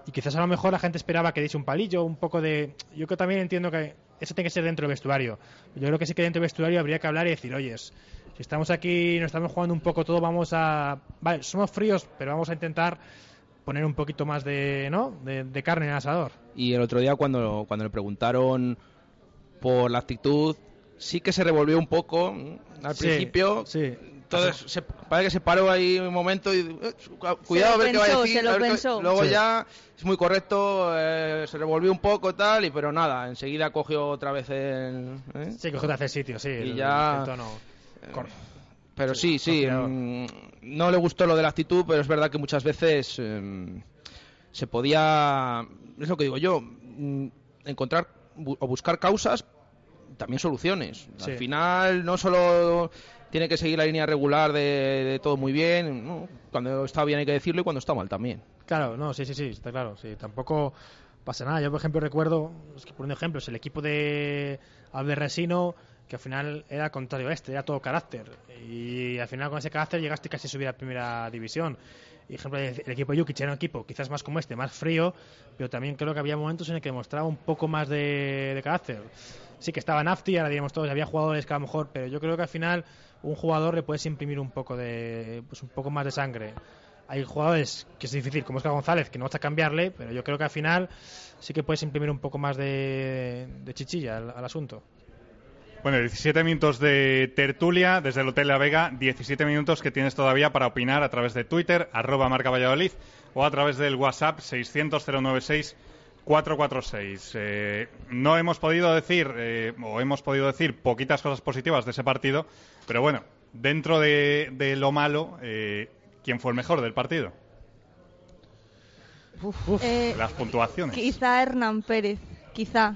Y quizás a lo mejor la gente esperaba que diese un palillo, un poco de... Yo que también entiendo que eso tiene que ser dentro del vestuario. Yo creo que sí que dentro del vestuario habría que hablar y decir, oyes, si estamos aquí nos estamos jugando un poco todo, vamos a... Vale, somos fríos, pero vamos a intentar poner un poquito más de, ¿no? de, de carne en el asador. Y el otro día cuando, cuando le preguntaron por la actitud, sí que se revolvió un poco al Sí, principio. sí. Entonces se, parece que se paró ahí un momento y eh, cuidado a ver qué va a decir. se lo a ver qué- pensó. Luego Sí. ya es muy correcto, eh, se revolvió un poco tal, y pero nada, enseguida cogió otra vez el... ¿eh? Sí, que hace sitio, sí. Y el- ya- el tono. Pero sí, sí, mm, no le gustó lo de la actitud, pero es verdad que muchas veces se podía, es lo que digo yo, mm, encontrar bu- o buscar causas, también soluciones. Sí. Al final no solo tiene que seguir la línea regular de, de todo muy bien, ¿no? cuando está bien hay que decirlo y cuando está mal también. Claro, no, sí, sí, sí, está claro. Sí, tampoco pasa nada. Yo, por ejemplo, recuerdo, es que poniendo ejemplos, el equipo de Alberresino, que al final era contrario a este, era todo carácter. Y al final con ese carácter llegaste casi a subir a primera división. Ejemplo, el equipo de Jukic era un equipo quizás más como este, más frío, pero también creo que había momentos en el que demostraba un poco más de, de carácter. Sí que estaba Nafti, ahora diríamos todos, había jugadores que a lo mejor, pero yo creo que al final un jugador le puedes imprimir un poco de, pues un poco más de sangre hay jugadores que es difícil, como Oscar González, que no vas a cambiarle, pero yo creo que al final sí que puedes imprimir un poco más de, de chichilla al asunto. Bueno, 17 minutos de tertulia desde el Hotel La Vega, 17 minutos que tienes todavía para opinar a través de Twitter, arroba marca Valladolid, o a través del WhatsApp 600-096-446. Eh, no hemos podido decir, eh, o hemos podido decir poquitas cosas positivas de ese partido, pero bueno, dentro de, de lo malo, eh, ¿quién fue el mejor del partido? Eh, las puntuaciones. Quizá Hernán Pérez, quizá.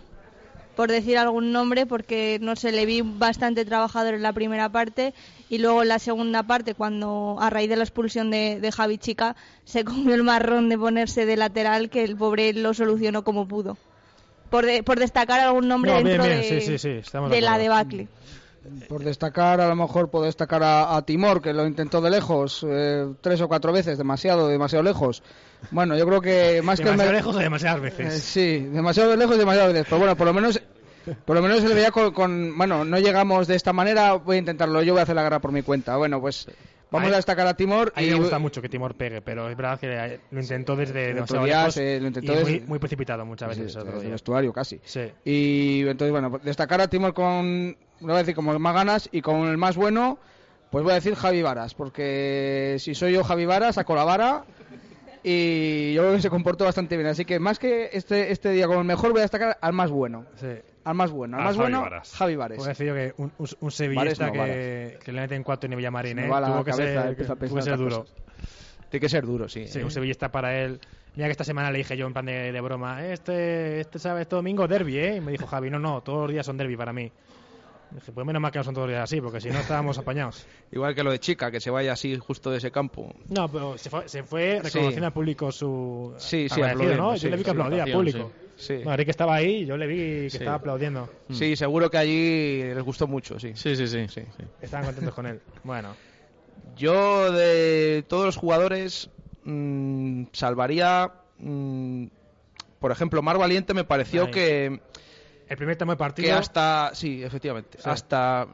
Por decir algún nombre, porque no sé, le vi bastante trabajador en la primera parte y luego en la segunda parte, cuando a raíz de la expulsión de, de Javi Chica, se [LAUGHS] comió el marrón de ponerse de lateral, que el pobre lo solucionó como pudo. Por, de- por destacar algún nombre No, dentro bien, de, sí, sí, sí, de la debacle. Por destacar, a lo mejor puedo destacar a, a Timor, que lo intentó de lejos, eh, tres o cuatro veces, demasiado, demasiado lejos. Bueno, yo creo que más que Demasiado lejos o demasiadas Eh, veces. sí, demasiado de lejos y demasiado veces. Pero bueno, por lo menos, por lo menos se le veía con, con- bueno, no llegamos de esta manera, voy a intentarlo, yo voy a hacer la guerra por mi cuenta. Bueno, pues vamos Ahí- a destacar a Timor A mí y me gusta mucho que Timor pegue, pero es verdad que lo intentó desde demasiado lejos se lo intentó y desde- muy, muy precipitado muchas Sí, veces. desde el vestuario casi. Sí. Y entonces, bueno, pues destacar a Timor con, lo voy a decir, como el más ganas y con el más bueno, pues voy a decir Javi Varas, porque si soy yo Javi Varas, saco la vara y yo creo que se comportó bastante bien. Así que más que este, este día como el mejor, voy a destacar al más bueno. Sí. Al más bueno, al A más Javi bueno, Varas. Javi Vares. Puedo decir yo que un, un, un sevillista no, que, que le meten cuatro en Villamarín, ¿eh? la tuvo que cabeza, ser, tuvo que ser duro. cosas. Tiene que ser duro, sí. Sí, un sevillista para él. Mira que esta semana le dije yo en plan de, de broma, este, este sábado, este domingo derby, ¿eh? Y me dijo Javi, no, no, todos los días son derby para mí. Dije, pues menos mal que no son todos los días así, porque si no estábamos apañados. [LAUGHS] Igual que lo de Chica, que se vaya así justo de ese campo. No, pero se fue, se fue reconociendo Sí. al público su Sí, sí, ¿no? sí, yo le vi que aplaudía al público. Sí. Madrid que estaba ahí, yo le vi que Sí. estaba aplaudiendo. Sí, seguro que allí les gustó mucho, sí. Sí, sí, sí. Sí. Estaban contentos con él. Bueno, Yo de todos los jugadores mm, salvaría, mm, por ejemplo, Mar Valiente me pareció Ahí. que, el primer tramo de partido. que hasta, sí, efectivamente, Sí. hasta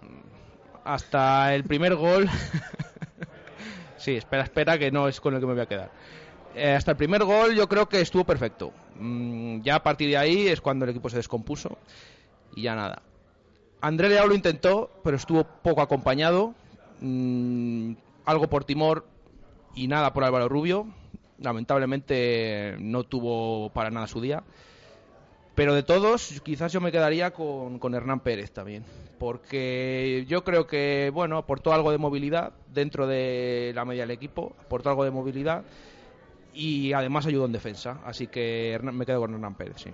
hasta el primer gol. [LAUGHS] sí, espera, espera, que no es con el que me voy a quedar. Eh, hasta el primer gol yo creo que estuvo perfecto. Mm, ya a partir de ahí es cuando el equipo se descompuso y ya nada. André Leao lo intentó, pero estuvo poco acompañado. Mm, algo por Timor y nada por Álvaro Rubio. Lamentablemente no tuvo para nada su día. Pero de todos, quizás yo me quedaría con, con Hernán Pérez también. Porque yo creo que, bueno, aportó algo de movilidad dentro de la media del equipo, aportó algo de movilidad y además ayudó en defensa. Así que Hernán- me quedo con Hernán Pérez, sí.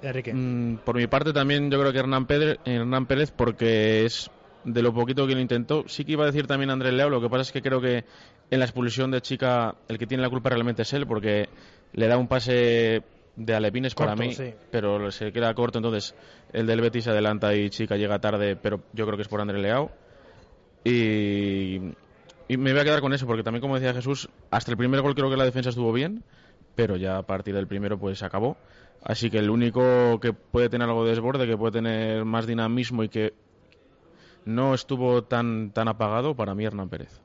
Enrique. Mm, por mi parte también yo creo que Hernán Pérez, Hernán Pérez porque es de lo poquito que lo intentó. Sí que iba a decir también Andrés Leao, lo que pasa es que creo que en la expulsión de Chica el que tiene la culpa realmente es él porque le da un pase de Alepines para mí, sí. pero se queda corto, entonces el del Betis se adelanta y Chica llega tarde, pero yo creo que es por Andrés Leao. Y, y me voy a quedar con eso porque también como decía Jesús, hasta el primer gol creo que la defensa estuvo bien, pero ya a partir del primero pues se acabó. Así que el único que puede tener algo de desborde, que puede tener más dinamismo y que no estuvo tan, tan apagado, para mí Hernán Pérez.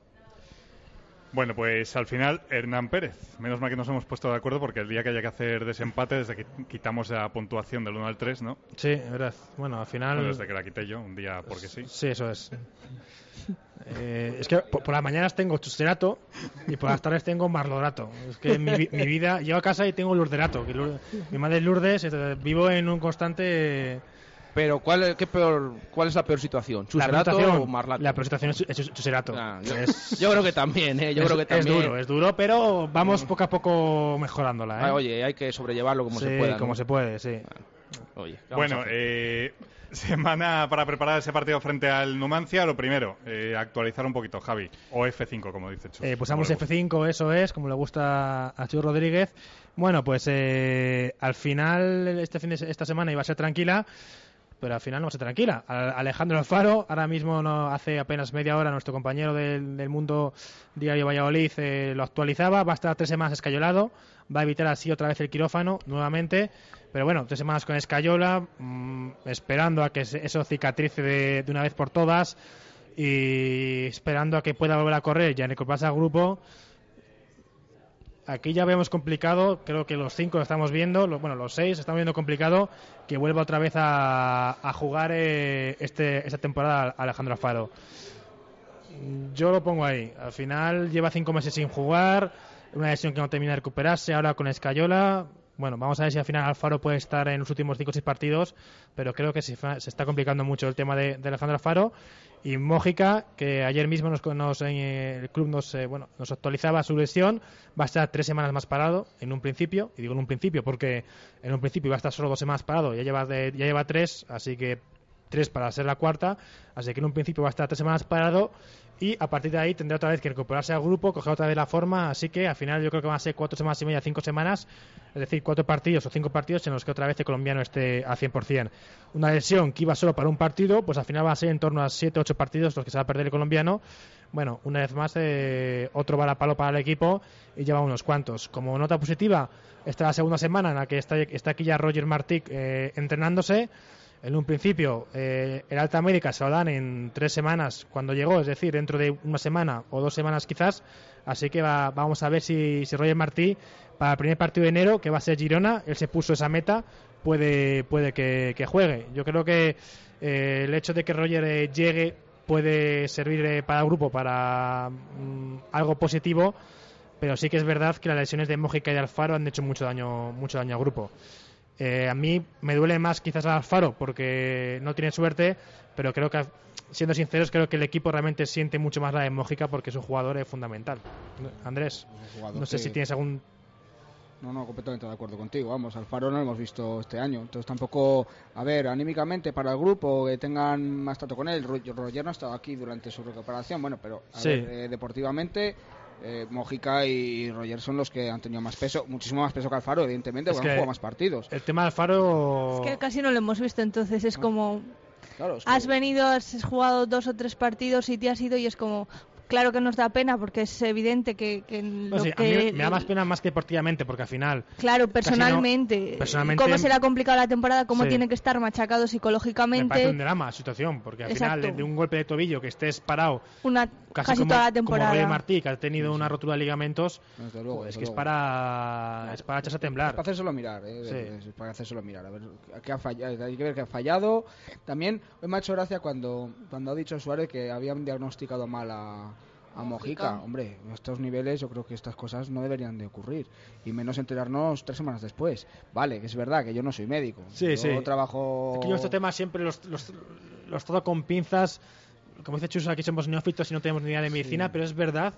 Bueno, pues al final Hernán Pérez. Menos mal que nos hemos puesto de acuerdo porque el día que haya que hacer desempate, desde que quitamos la puntuación del 1 al 3, ¿no? Sí, es verdad. Bueno, al final. Bueno, desde que la quité yo, un día porque sí. Sí, eso es. Eh, es que por, por las mañanas tengo chusterato y por las tardes tengo marlorato. Es que mi, mi vida, llego a casa y tengo lurderato. mi madre es Lourdes, vivo en un constante... Pero ¿cuál, qué peor, ¿cuál es la peor situación? La ¿Chuserato presentación- o Marlato? La presentación es, es chuserato. Ah, yo, Es- [LAUGHS] yo creo que también, ¿eh? Yo es, creo que es también. duro, es duro, pero vamos poco a poco mejorándola. ¿eh? Ah, oye, hay que sobrellevarlo como Sí, se pueda. ¿no? como se puede, sí. Oye, ¿qué vamos Bueno, eh, [LAUGHS] semana para preparar ese partido frente al Numancia. Lo primero, eh, actualizar un poquito, Javi. O F5, como dice Chus. Eh, gusta. F5, eso es, como le gusta a Chu Rodríguez. Bueno, pues eh, al final este fin de se- esta semana iba a ser tranquila, pero al final no ser tranquila. Alejandro Alfaro, ahora mismo no hace apenas media hora nuestro compañero del, Mundo Diario Valladolid eh, lo actualizaba, va a estar tres semanas escayolado, va a evitar así otra vez el quirófano nuevamente, pero bueno, tres semanas con escayola, mm, esperando a que se- eso cicatrice de, de una vez por todas y esperando a que pueda volver a correr ya en el al grupo. Aquí ya vemos complicado, creo que los cinco estamos viendo, bueno, los seis estamos viendo complicado que vuelva otra vez a, a jugar eh, este, esta temporada Alejandro Alfaro. Yo lo pongo ahí. Al final lleva cinco meses sin jugar, una lesión que no termina de recuperarse, ahora con Escayola. Bueno, vamos a ver si al final Alfaro puede estar en los últimos 5 o 6 partidos, pero creo que se, se, está complicando mucho el tema de, Alejandro Alfaro. Y Mójica, que ayer mismo nos, nos eh, el club nos, eh, bueno, nos actualizaba su lesión, va a estar tres semanas más parado en un principio, y digo en un principio porque en un principio iba a estar solo dos semanas parado, ya lleva, de, ya lleva tres, así que tres para ser la cuarta, así que en un principio va a estar tres semanas parado y a partir de ahí tendrá otra vez que recuperarse al grupo, coger otra vez la forma, así que al final yo creo que van a ser cuatro semanas y media, cinco semanas, es decir, cuatro partidos o cinco partidos en los que otra vez el colombiano esté a 100%. Una lesión que iba solo para un partido, pues al final va a ser en torno a siete, ocho partidos los que se va a perder el colombiano. Bueno, una vez más, eh, otro balapalo para el equipo y lleva unos cuantos. Como nota positiva, esta es la segunda semana en la que está, está aquí ya Roger Martic eh, entrenándose. En un principio, eh, el alta médica se lo dan en tres semanas cuando llegó, es decir, dentro de una semana o dos semanas quizás. Así que va, vamos a ver si, si, Roger Martí, para el primer partido de enero, que va a ser Girona, él se puso esa meta, puede, puede que, que juegue. Yo creo que eh, el hecho de que Roger eh, llegue puede servir eh, para el grupo para mm, algo positivo, pero sí que es verdad que las lesiones de Mójica y Alfaro han hecho mucho daño, mucho daño al grupo. Eh, a mí me duele más quizás al Alfaro porque no tiene suerte, pero creo que, siendo sinceros, creo que el equipo realmente siente mucho más la de Mójica porque es un jugador eh, fundamental. Andrés, no sé que... si tienes algún... No, no, completamente de acuerdo contigo. Vamos, Alfaro no lo hemos visto este año. Entonces tampoco, a ver, anímicamente para el grupo que tengan más trato con él. Roger no ha estado aquí durante su recuperación, bueno, pero a Sí. ver, eh, deportivamente eh, Mojica y Roger son los que han tenido más peso, muchísimo más peso que Alfaro, evidentemente, porque han jugado más partidos. El tema de Alfaro... Es que casi no lo hemos visto, entonces es como... Claro, es que- Has venido, has jugado dos o tres partidos y te has ido y es como... Claro que nos da pena porque es evidente que, que lo sí, a que... mí me da más pena más que deportivamente porque al final Claro, Casi no- personalmente, personalmente- cómo se le ha complicado la temporada, cómo Sí. tiene que estar machacado me psicológicamente, parece un drama la situación porque al final de, Exacto. de un golpe de tobillo que estés parado una casi, casi, como, toda la como temporada. Roger Martí que ha tenido una rotura de ligamentos Desde luego, desde que es luego. para es para echarse a temblar Para hacérselo mirar, ¿eh? Sí. Es para hacérselo mirar. A ver, qué ha fallado, hay que ver que ha fallado. También hoy me ha hecho gracia cuando, cuando ha dicho Suárez que habían diagnosticado mal a, a Mojica. Mojica. Hombre, a estos niveles yo creo que estas cosas no deberían de ocurrir. Y menos enterarnos tres semanas después. Vale, que es verdad que yo no soy médico. Sí, yo sí. trabajo... Aquí yo este tema siempre los, los, los todo con pinzas. Como dice Chus, aquí somos neófitos y no tenemos ni idea de medicina, pero es verdad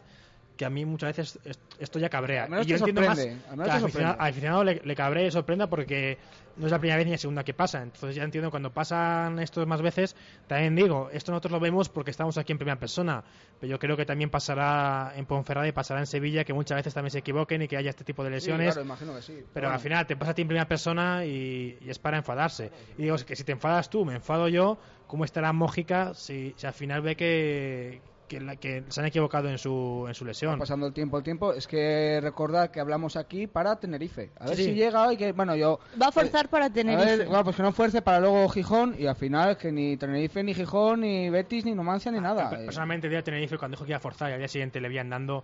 que a mí muchas veces est- esto ya cabrea. Al menos y yo entiendo más que al aficionado, al aficionado le, le cabree y sorprenda porque no es la primera vez ni la segunda que pasa. Entonces ya entiendo cuando pasan esto más veces, también digo, esto nosotros lo vemos porque estamos aquí en primera persona, pero yo creo que también pasará en Ponferrada y pasará en Sevilla, que muchas veces también se equivoquen y que haya este tipo de Sí, lesiones. claro, imagino que sí. Pero bueno. al final te pasa a ti en primera persona y, y es para enfadarse. Y digo, es que si te enfadas tú, me enfado yo, ¿cómo estará Mójica si, si al final ve que, que, la- que se han equivocado en su, en su lesión? pasando el tiempo el tiempo es que recordad que hablamos aquí para Tenerife a ver Sí, sí. si llega hoy que bueno yo Va a forzar para a Tenerife. ver, bueno, pues que no fuerce para luego Gijón y al final que ni Tenerife ni Gijón ni Betis ni Numancia ni nada Pe- Eh, Personalmente, el día de Tenerife, cuando dijo que iba a forzar y al día siguiente le habían dando,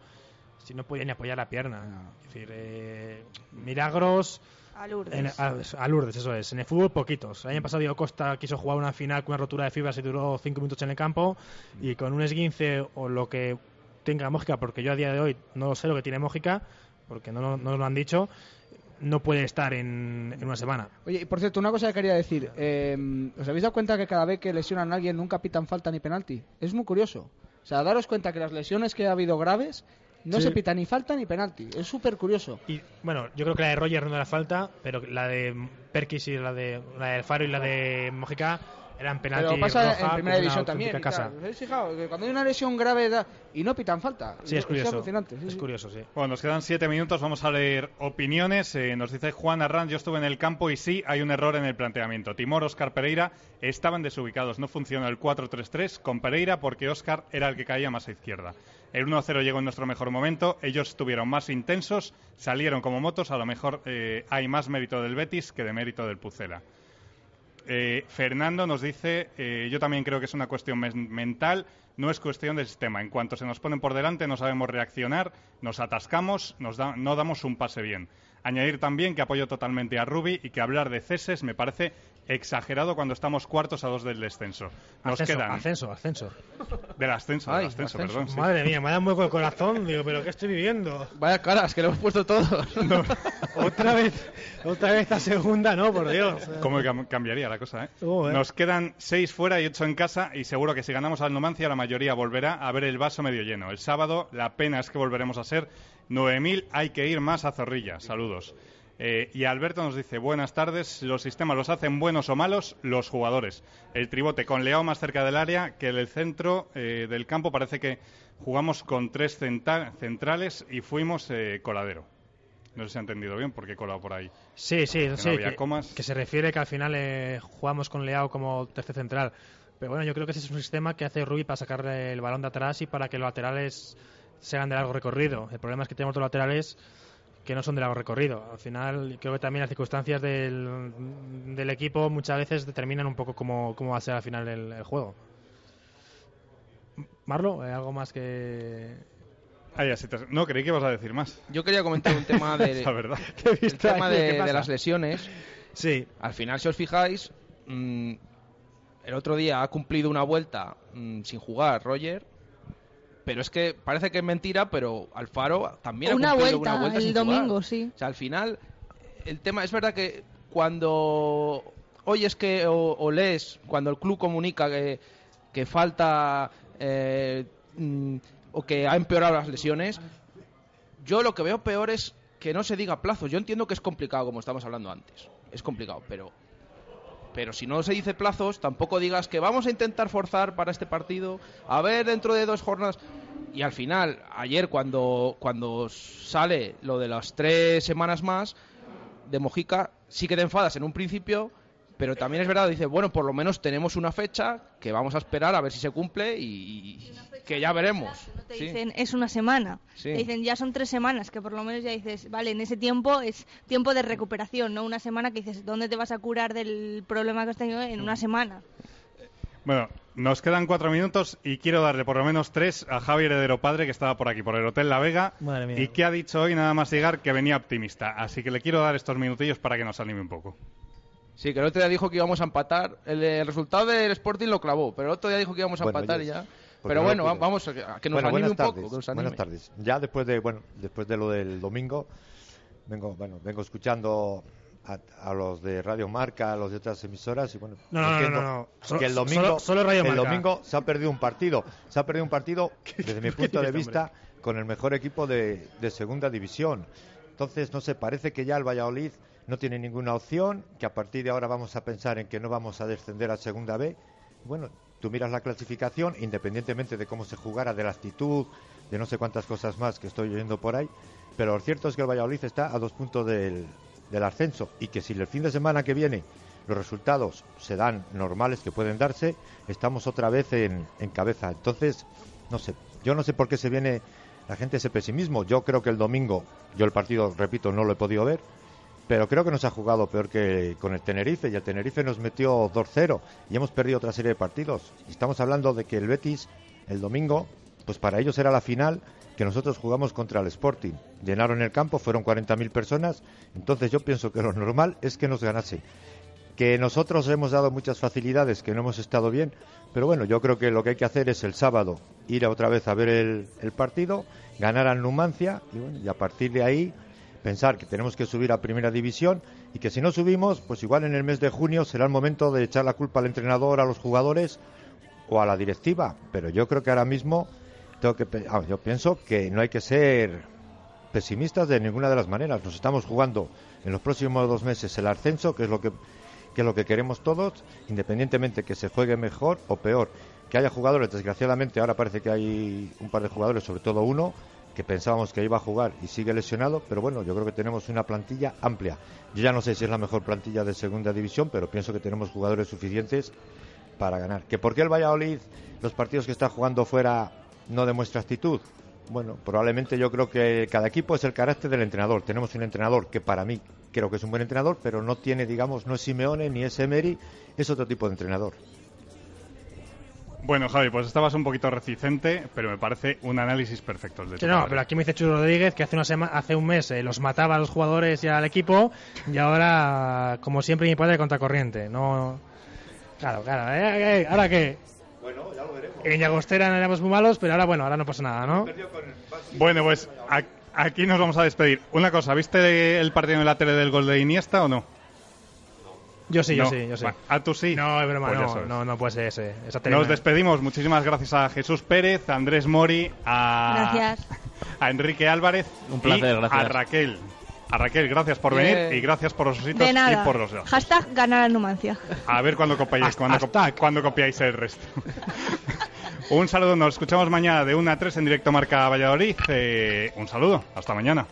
si no podía ni apoyar la pierna. No. Es decir, eh, milagros. A Lourdes. En- a, a Lourdes, eso es. En el fútbol, poquitos. El año pasado Diego Costa quiso jugar una final con una rotura de fibras y duró cinco minutos en el campo. Y con un esguince o lo que tenga Mójica, porque yo a día de hoy no sé lo que tiene Mójica, porque no, no, no lo han dicho, no puede estar en, en una semana. Oye, y por cierto, una cosa que quería decir. eh, ¿Os habéis dado cuenta que cada vez que lesionan a alguien nunca pitan falta ni penalti? Es muy curioso. O sea, daros cuenta que las lesiones que ha habido graves no Sí. se pita ni falta ni penalti. Es súper curioso. Y bueno, yo creo que la de Roger no era falta, pero la de Perkis y la de la del Faro y la de Mójica eran penalti Pero pasa roja, en primera división también. casa. ¿Os habéis fijado? Que cuando hay una lesión grave da- y no pitan falta. Sí, es curioso. alucinante. sí, es sí. curioso, sí. Bueno, nos quedan siete minutos, vamos a leer opiniones. Eh, nos dice Juan Arran, yo estuve en el campo y sí, hay un error en el planteamiento. Timor, Oscar Pereira estaban desubicados, no funcionó el 4-3-3 con Pereira porque Oscar era el que caía más a izquierda. El 1-0 llegó en nuestro mejor momento, ellos estuvieron más intensos, salieron como motos, a lo mejor eh, hay más mérito del Betis que de mérito del Pucela. Eh, Fernando nos dice, eh, yo también creo que es una cuestión men- mental, no es cuestión de sistema. En cuanto se nos ponen por delante no sabemos reaccionar, nos atascamos, nos da- no damos un pase bien. Añadir también que apoyo totalmente a Rubi y que hablar de ceses me parece exagerado cuando estamos cuartos a dos del descenso. Nos ascenso, quedan ascenso, ascenso. del ascenso, Ay, del ascenso, ascenso. perdón. sí. Madre mía, me da un hueco el corazón. Digo, ¿pero qué estoy viviendo? Vaya caras, que lo hemos puesto todos. [LAUGHS] otra vez, otra vez esta segunda, no, por Dios. ¿Cómo cam- cambiaría la cosa, eh? Joder. Nos quedan seis fuera y ocho en casa y seguro que si ganamos al Numancia la mayoría volverá a ver el vaso medio lleno. El sábado la pena es que volveremos a ser 9.000, hay que ir más a Zorrilla. Saludos. Eh, y Alberto nos dice, buenas tardes, los sistemas los hacen buenos o malos los jugadores. El tribote con Leao más cerca del área que el centro eh, del campo parece que jugamos con tres centrales y fuimos eh, coladero. No sé si ha entendido bien porque he colado por ahí. Sí, sí, no sí. había que, comas. que se refiere que al final eh, jugamos con Leao como tercer central. Pero bueno, yo creo que ese es un sistema que hace Rubi para sacar el balón de atrás y para que los laterales sean de largo recorrido. El problema es que tenemos otros laterales que no son de largo recorrido. Al final, creo que también las circunstancias del, del equipo muchas veces determinan un poco cómo, cómo va a ser al final el, el juego. Marlo, ¿eh, ¿algo más que...? Ah, ya, sí te- No, creí que ibas a decir más. Yo quería comentar un tema [LAUGHS] de, La verdad. el tema de, de las lesiones. Sí, Al final, si os fijáis, mm, el otro día ha cumplido una vuelta mm, sin jugar Roger. Pero es que parece que es mentira, pero Alfaro también Una ha cumplido vuelta, una vuelta el sin domingo, jugar. sí. O sea, al final, el tema es verdad que cuando oyes que o, o lees, cuando el club comunica que, que falta eh, mm, o que ha empeorado las lesiones, yo lo que veo peor es que no se diga plazos. Yo entiendo que es complicado, como estamos hablando antes. Es complicado, pero pero si no se dice plazos, tampoco digas que vamos a intentar forzar para este partido, a ver dentro de dos jornadas. Y al final, ayer cuando, cuando sale lo de las tres semanas más de Mojica, sí que te enfadas en un principio, pero también es verdad, dice, bueno, por lo menos tenemos una fecha que vamos a esperar a ver si se cumple y, y que ya veremos. No te Sí. dicen es una semana. Sí. Te dicen ya son tres semanas, que por lo menos ya dices, vale, en ese tiempo es tiempo de recuperación, no una semana que dices, ¿dónde te vas a curar del problema que has tenido en una semana? Bueno, nos quedan cuatro minutos y quiero darle por lo menos tres a Javi Heredero Padre, que estaba por aquí, por el Hotel La Vega, Madre mía. y que ha dicho hoy nada más llegar que venía optimista. Así que le quiero dar estos minutillos para que nos anime un poco. Sí, que el otro día dijo que íbamos a empatar. El, el resultado del Sporting lo clavó, pero el otro día dijo que íbamos a Bueno, empatar yo- y ya. Pero bueno, vamos a que, a que nos bueno, anime un tardes. poco. que nos anime. buenas tardes. Ya después de bueno, después de lo del domingo, vengo bueno, vengo escuchando a, a los de Radio Marca, a los de otras emisoras y bueno, No, no, no, entiendo no, no. Solo- que el domingo solo- solo Radio el Marca. domingo se ha perdido un partido, se ha perdido un partido [LAUGHS] desde mi punto de vista con el mejor equipo de, de segunda división. Entonces, no sé, parece que ya el Valladolid no tiene ninguna opción, que a partir de ahora vamos a pensar en que no vamos a descender a segunda B. Bueno, tú miras la clasificación, independientemente de cómo se jugara, de la actitud, de no sé cuántas cosas más que estoy oyendo por ahí, pero lo cierto es que el Valladolid está a dos puntos del, ascenso y que si el fin de semana que viene los resultados se dan normales que pueden darse, estamos otra vez en, en cabeza. Entonces, no sé, yo no sé por qué se viene la gente ese pesimismo. Yo creo que el domingo, yo el partido, repito, no lo he podido ver, pero creo que nos ha jugado peor que con el Tenerife y el Tenerife nos metió 2-0 y hemos perdido otra serie de partidos. Estamos hablando de que el Betis el domingo, pues para ellos era la final que nosotros jugamos contra el Sporting. Llenaron el campo, fueron 40.000 personas, entonces yo pienso que lo normal es que nos ganase. Que nosotros hemos dado muchas facilidades, que no hemos estado bien, pero bueno, yo creo que lo que hay que hacer es el sábado ir otra vez a ver el, el partido, ganar al Numancia y, bueno, y a partir de ahí pensar que tenemos que subir a primera división y que si no subimos, pues igual en el mes de junio será el momento de echar la culpa al entrenador, a los jugadores o a la directiva. Pero yo creo que ahora mismo tengo que, yo pienso que no hay que ser pesimistas de ninguna de las maneras. Nos estamos jugando en los próximos dos meses el ascenso, que es lo que, que es lo que queremos todos, independientemente que se juegue mejor o peor. Que haya jugadores, desgraciadamente ahora parece que hay un par de jugadores, sobre todo uno, que pensábamos que iba a jugar y sigue lesionado, pero bueno, yo creo que tenemos una plantilla amplia. Yo ya no sé si es la mejor plantilla de segunda división, pero pienso que tenemos jugadores suficientes para ganar. ¿Que por qué el Valladolid, los partidos que está jugando fuera, no demuestra actitud? Bueno, probablemente yo creo que cada equipo es el carácter del entrenador. Tenemos un entrenador que para mí creo que es un buen entrenador, pero no tiene, digamos, no es Simeone ni es Emery, es otro tipo de entrenador. Bueno, Javi, pues estabas un poquito reticente, pero me parece un análisis perfecto el de Sí, tu no, padre. pero aquí me dice Chulo Rodríguez que hace, una sema- hace un mes eh, los mataba a los jugadores y al equipo y ahora, como siempre, mi padre contracorriente. No... Claro, claro. ¿eh? ¿eh? ¿Ahora qué? Bueno, ya lo veremos. En Llagostera éramos muy malos, pero ahora, bueno, ahora no pasa nada, ¿no? Bueno, pues a- aquí nos vamos a despedir. Una cosa, ¿viste el partido en la tele del gol de Iniesta o no? Yo sí, yo No. sí, yo sí. Va, ¿A tú sí? No, es broma, Pues no, no, no puede ser ese. Esa Nos no- despedimos. Muchísimas gracias a Jesús Pérez, a Andrés Mori, a, Gracias. a Enrique Álvarez Un placer, y gracias. a Raquel. A Raquel, gracias por venir y gracias por los ositos De nada. y por los ojos. Hashtag ganar a Numancia. A ver cuándo copiáis, [LAUGHS] hashtag. cuándo copiáis el resto. [LAUGHS] un saludo, nos escuchamos mañana de 1 a 3 en directo Marca Valladolid. Eh, un saludo, hasta mañana.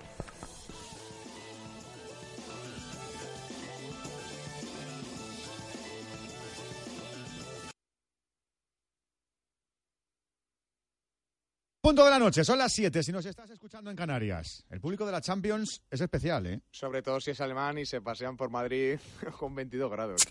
Punto de la noche, son las 7 si nos estás escuchando en Canarias. El público de la Champions es especial, ¿eh? Sobre todo si es alemán y se pasean por Madrid [LAUGHS] con 22 grados.